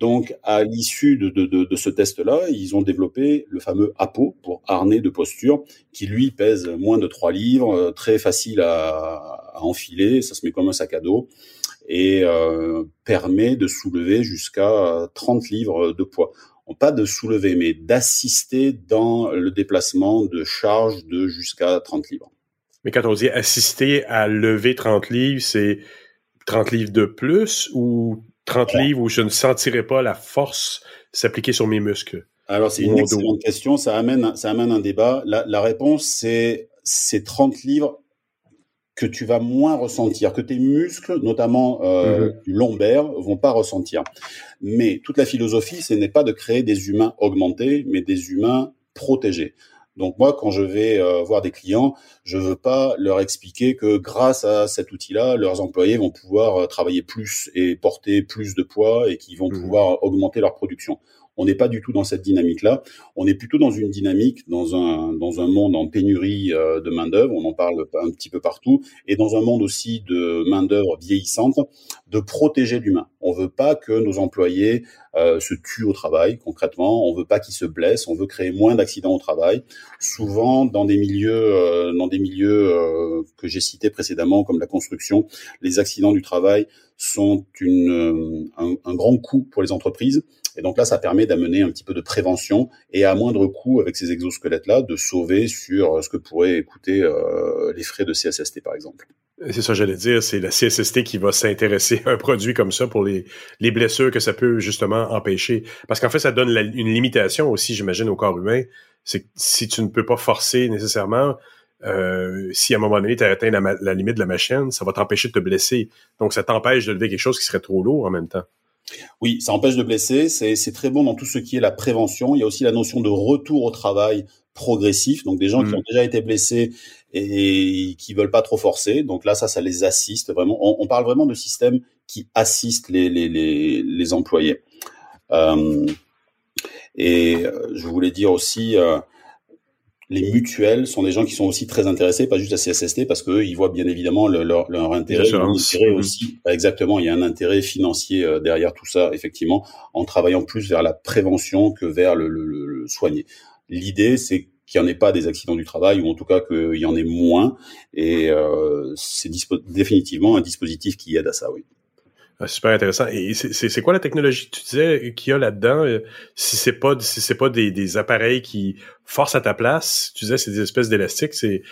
Donc, à l'issue de, ce test-là, ils ont développé le fameux APO pour harnais de posture, qui lui pèse moins de 3 livres, euh, très facile à, à enfiler, ça se met comme un sac à dos, et euh, permet de soulever jusqu'à 30 livres de poids. pas de soulever, mais d'assister dans le déplacement de charge de jusqu'à 30 livres. Mais quand on dit assister à lever 30 livres, c'est 30 livres de plus ou 30 livres où je ne sentirais pas la force s'appliquer sur mes muscles? Alors, c'est une excellente question. Ça amène, ça amène un débat. La, réponse, c'est ces 30 livres que tu vas moins ressentir, que tes muscles, notamment euh, lombaires, vont pas ressentir. Mais toute la philosophie, ce n'est pas de créer des humains augmentés, mais des humains protégés. Donc moi, quand je vais euh, voir des clients, je veux pas leur expliquer que grâce à cet outil-là, leurs employés vont pouvoir euh, travailler plus et porter plus de poids et qu'ils vont mmh pouvoir augmenter leur production. On n'est pas du tout dans cette dynamique-là. On est plutôt dans une dynamique, dans un, dans un monde en pénurie euh, de main-d'œuvre, on en parle un petit peu partout, et dans un monde aussi de main-d'œuvre vieillissante, de protéger l'humain. On veut pas que nos employés euh, se tuent au travail, concrètement. On veut pas qu'ils se blessent. On veut créer moins d'accidents au travail. Souvent, dans des milieux, euh, dans des milieux que j'ai cités précédemment, comme la construction, les accidents du travail sont une, un, un grand coût pour les entreprises et donc là, ça permet d'amener un petit peu de prévention et à moindre coût avec ces exosquelettes-là, de sauver sur euh, ce que pourraient coûter euh, les frais de CSST, par exemple. C'est ça, j'allais dire, c'est la CSST qui va s'intéresser à un produit comme ça pour les, les blessures que ça peut justement empêcher. Parce qu'en fait, ça donne une limitation aussi, j'imagine, au corps humain. C'est si tu ne peux pas forcer nécessairement, euh, si à un moment donné tu as atteint la, la limite de la machine, ça va t'empêcher de te blesser. Donc ça t'empêche de lever quelque chose qui serait trop lourd en même temps. Oui, ça empêche de blesser. C'est très bon dans tout ce qui est la prévention. Il y a aussi la notion de retour au travail progressif. Donc des gens qui mmh. ont déjà été blessés et qui veulent pas trop forcer. Donc là, ça, ça les assiste vraiment. On, parle vraiment de système qui assiste les, les, les, les employés. Euh, et euh, je voulais dire aussi, euh, les mutuelles sont des gens qui sont aussi très intéressés, pas juste la CSST, parce qu'eux, ils voient bien évidemment leur, leur intérêt, mmh. aussi. Exactement, il y a un intérêt financier euh, derrière tout ça, effectivement, en travaillant plus vers la prévention que vers le, le, le soigner. L'idée, c'est qu'il n'y en ait pas des accidents du travail, ou en tout cas qu'il y en ait moins, et euh, c'est définitivement un dispositif qui aide à ça, oui. Ah, super intéressant. Et c'est quoi la technologie? Que tu disais qu'il y a là-dedans? Euh, si c'est pas si c'est pas des, des, appareils qui forcent à ta place, tu disais c'est des espèces d'élastiques, c'est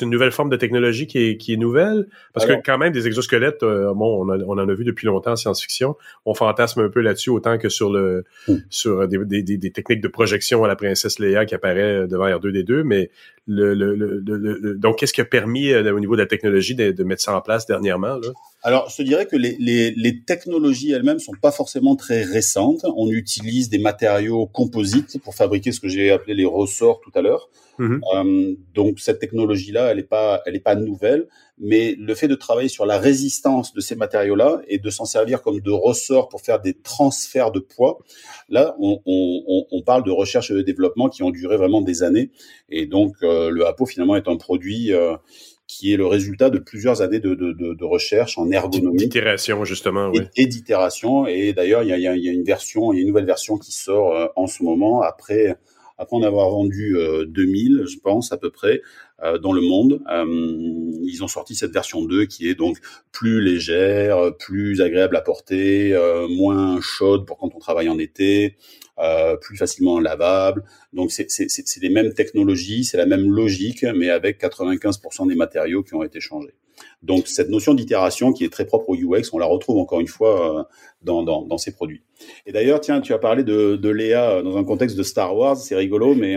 une nouvelle forme de technologie qui est, qui est nouvelle? Parce que quand même, des exosquelettes, euh, bon, on, on, en a vu depuis longtemps en science-fiction. On fantasme un peu là-dessus autant que sur le hmm. sur des, des, des, techniques de projection à la princesse Leia qui apparaît devant R2D2, mais le, le, le, donc qu'est-ce qui a permis euh, au niveau de la technologie de, de mettre ça en place dernièrement? Là? Alors, je te dirais que les, les, les technologies elles-mêmes sont pas forcément très récentes. On utilise des matériaux composites pour fabriquer ce que j'ai appelé les ressorts tout à l'heure. Mhm. Euh, donc, cette technologie-là, elle n'est pas, elle est pas nouvelle, mais le fait de travailler sur la résistance de ces matériaux-là et de s'en servir comme de ressorts pour faire des transferts de poids, là, on, on, on parle de recherche et de développement qui ont duré vraiment des années. Et donc, euh, le HAPO finalement est un produit euh, qui est le résultat de plusieurs années de, de, de, de recherche en ergonomie. D'itération, justement, oui. Et, et d'itération. Et d'ailleurs, il y a, y, a, y a, une version, il y a une nouvelle version qui sort euh, en ce moment après, après en avoir vendu euh, 2000, je pense, à peu près, euh, dans le monde. Euh, ils ont sorti cette version 2 qui est donc plus légère, plus agréable à porter, euh, moins chaude pour quand on travaille en été, euh, plus facilement lavable. Donc c'est les mêmes technologies, c'est la même logique, mais avec 95% des matériaux qui ont été changés. Donc cette notion d'itération qui est très propre au UX, on la retrouve encore une fois euh, dans, dans, dans ces produits. Et d'ailleurs, tiens, tu as parlé de, de Léa dans un contexte de Star Wars, c'est rigolo, mais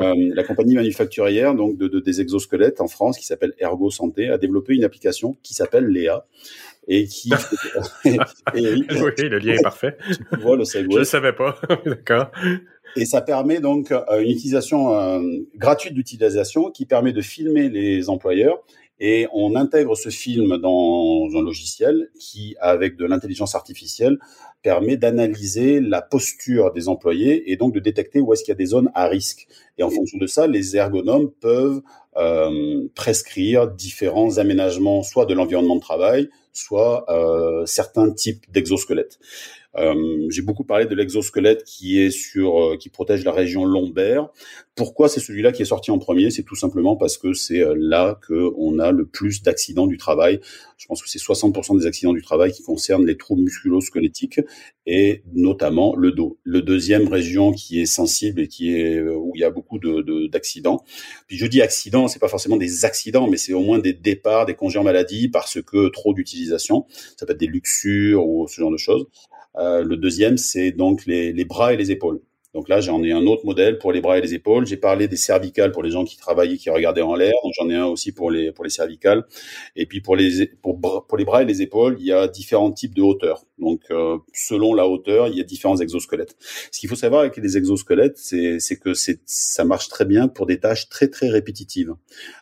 euh, la compagnie manufacturière donc de, de, des exosquelettes en France qui s'appelle Ergo Santé a développé une application qui s'appelle Léa et qui et, oui, oui, le lien est parfait. Tu vois le segway. Je ne savais pas. D'accord. Et ça permet donc euh, une utilisation euh, gratuite d'utilisation qui permet de filmer les employeurs et on intègre ce film dans un logiciel qui, avec de l'intelligence artificielle, permet d'analyser la posture des employés et donc de détecter où est-ce qu'il y a des zones à risque. Et en fonction de ça, les ergonomes peuvent euh, prescrire différents aménagements, soit de l'environnement de travail, soit euh, certains types d'exosquelettes. Euh, J'ai beaucoup parlé de l'exosquelette qui est sur, euh, qui protège la région lombaire. Pourquoi c'est celui-là qui est sorti en premier? C'est tout simplement parce que c'est euh, là que on a le plus d'accidents du travail. Je pense que c'est 60% des accidents du travail qui concernent les troubles musculo-squelettiques et notamment le dos. Le deuxième région qui est sensible et qui est où il y a beaucoup de d'accidents. De, Puis je dis accidents, c'est pas forcément des accidents, mais c'est au moins des départs, des congés en maladie parce que trop d'utilisation. Ça peut être des luxures ou ce genre de choses. Euh, le deuxième, c'est donc les, les, bras et les épaules. Donc là, j'en ai un autre modèle pour les bras et les épaules. J'ai parlé des cervicales pour les gens qui travaillaient, qui regardaient en l'air. Donc j'en ai un aussi pour les pour les cervicales. Et puis pour les pour, pour les bras et les épaules, il y a différents types de hauteur. Donc euh, selon la hauteur, il y a différents exosquelettes. Ce qu'il faut savoir avec les exosquelettes, c'est c'est que c'est ça marche très bien pour des tâches très très répétitives.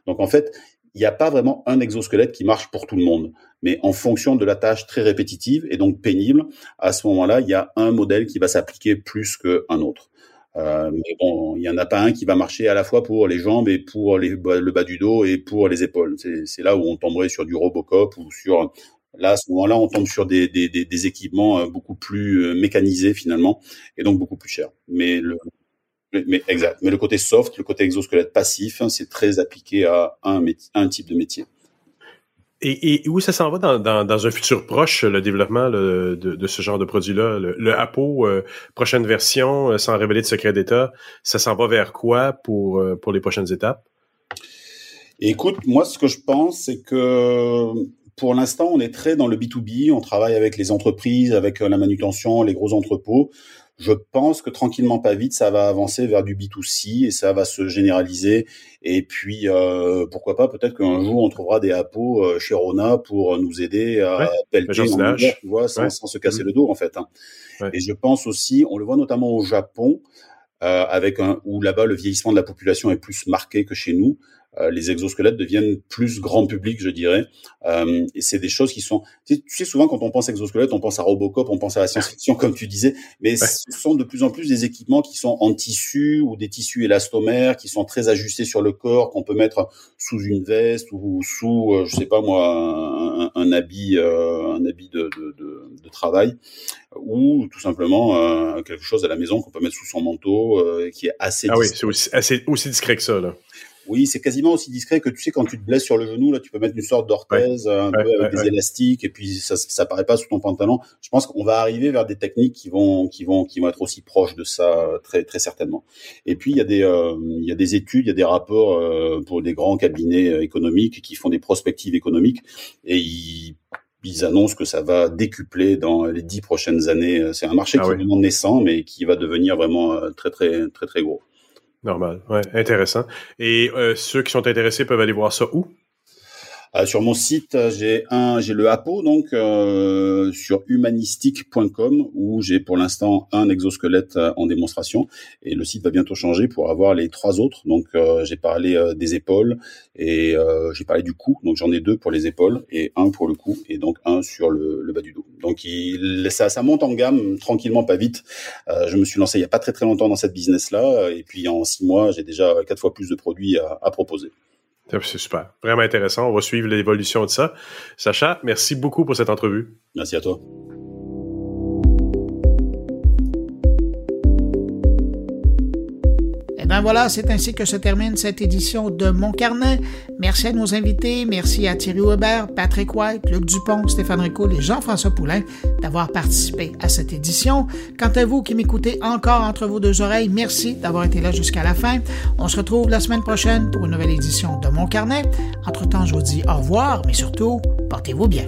Donc en fait, il n'y a pas vraiment un exosquelette qui marche pour tout le monde mais en fonction de la tâche très répétitive et donc pénible, à ce moment-là, il y a un modèle qui va s'appliquer plus qu'un autre. Euh, mais bon, il y en a pas un qui va marcher à la fois pour les jambes et pour le bas du dos et pour les épaules. C'est là où on tomberait sur du Robocop ou sur Là, à ce moment-là, on tombe sur des, des, équipements euh, beaucoup plus euh, mécanisés finalement, et donc beaucoup plus chers. Mais le, mais exact. Mais le côté soft, le côté exosquelette passif, hein, c'est très appliqué à un, un type de métier. Et, et, où ça s'en va dans, dans, dans, un futur proche, le développement le, de, de, ce genre de produit-là? Le, le, APO, euh, prochaine version, euh, sans révéler de secret d'État, ça s'en va vers quoi pour, euh, pour les prochaines étapes? Écoute, moi, ce que je pense, c'est que pour l'instant, on est très dans le B2B, on travaille avec les entreprises, avec la manutention, les gros entrepôts je pense que tranquillement pas vite ça va avancer vers du B2C et ça va se généraliser et puis euh, pourquoi pas peut-être qu'un jour on trouvera des appos euh, chez Rona pour nous aider à ouais, pelleter en hiver, tu vois sans, ouais. sans, se casser mmh. le dos en fait hein. ouais. et je pense aussi on le voit notamment au Japon euh, avec un où là-bas le vieillissement de la population est plus marqué que chez nous les exosquelettes deviennent plus grand public, je dirais. Euh, et c'est des choses qui sont. Tu sais, tu sais, souvent quand on pense exosquelette, on pense à Robocop, on pense à la science-fiction, comme tu disais. Mais ouais. ce sont de plus en plus des équipements qui sont en tissu ou des tissus élastomères, qui sont très ajustés sur le corps, qu'on peut mettre sous une veste ou sous, euh, je sais pas moi, un, un habit, euh, un habit de, de, de, de, travail, ou tout simplement euh, quelque chose à la maison qu'on peut mettre sous son manteau, euh, qui est assez. Ah oui, c'est aussi, assez, aussi discret que ça là. Oui, c'est quasiment aussi discret que tu sais quand tu te blesses sur le genou là, tu peux mettre une sorte d'orthèse ouais. un ouais, peu avec ouais, des élastiques et puis ça ça paraît pas sous ton pantalon. Je pense qu'on va arriver vers des techniques qui vont qui vont qui vont être aussi proches de ça très très certainement. Et puis il y a des euh, il y a des études, il y a des rapports euh, pour des grands cabinets euh, économiques qui font des prospectives économiques et ils ils annoncent que ça va décupler dans les dix prochaines années. C'est un marché ah qui est vraiment naissant, mais qui va devenir vraiment très très très très gros. Normal, ouais, intéressant. Et euh, ceux qui sont intéressés peuvent aller voir ça où? Euh, sur mon site, j'ai un, j'ai le APO donc euh, sur humanistique.com où j'ai pour l'instant un exosquelette euh, en démonstration et le site va bientôt changer pour avoir les trois autres. Donc euh, j'ai parlé euh, des épaules et j'ai parlé du cou. Donc j'en ai deux pour les épaules et un pour le cou et donc un sur le, le bas du dos. Donc il, ça, ça monte en gamme tranquillement, pas vite. je me suis lancé il y a pas très très longtemps dans cette business là et puis en six mois j'ai déjà quatre fois plus de produits à, à proposer. C'est super. Vraiment intéressant. On va suivre l'évolution de ça. Sacha, merci beaucoup pour cette entrevue. Merci à toi. Ben voilà, c'est ainsi que se termine cette édition de Mon Carnet. Merci à nos invités, merci à Thierry Weber, Patrick White, Luc Dupont, Stéphane Rico et Jean-François Poulain d'avoir participé à cette édition. Quant à vous qui m'écoutez encore entre vos deux oreilles, merci d'avoir été là jusqu'à la fin. On se retrouve la semaine prochaine pour une nouvelle édition de Mon Carnet. Entre-temps, je vous dis au revoir, mais surtout, portez-vous bien.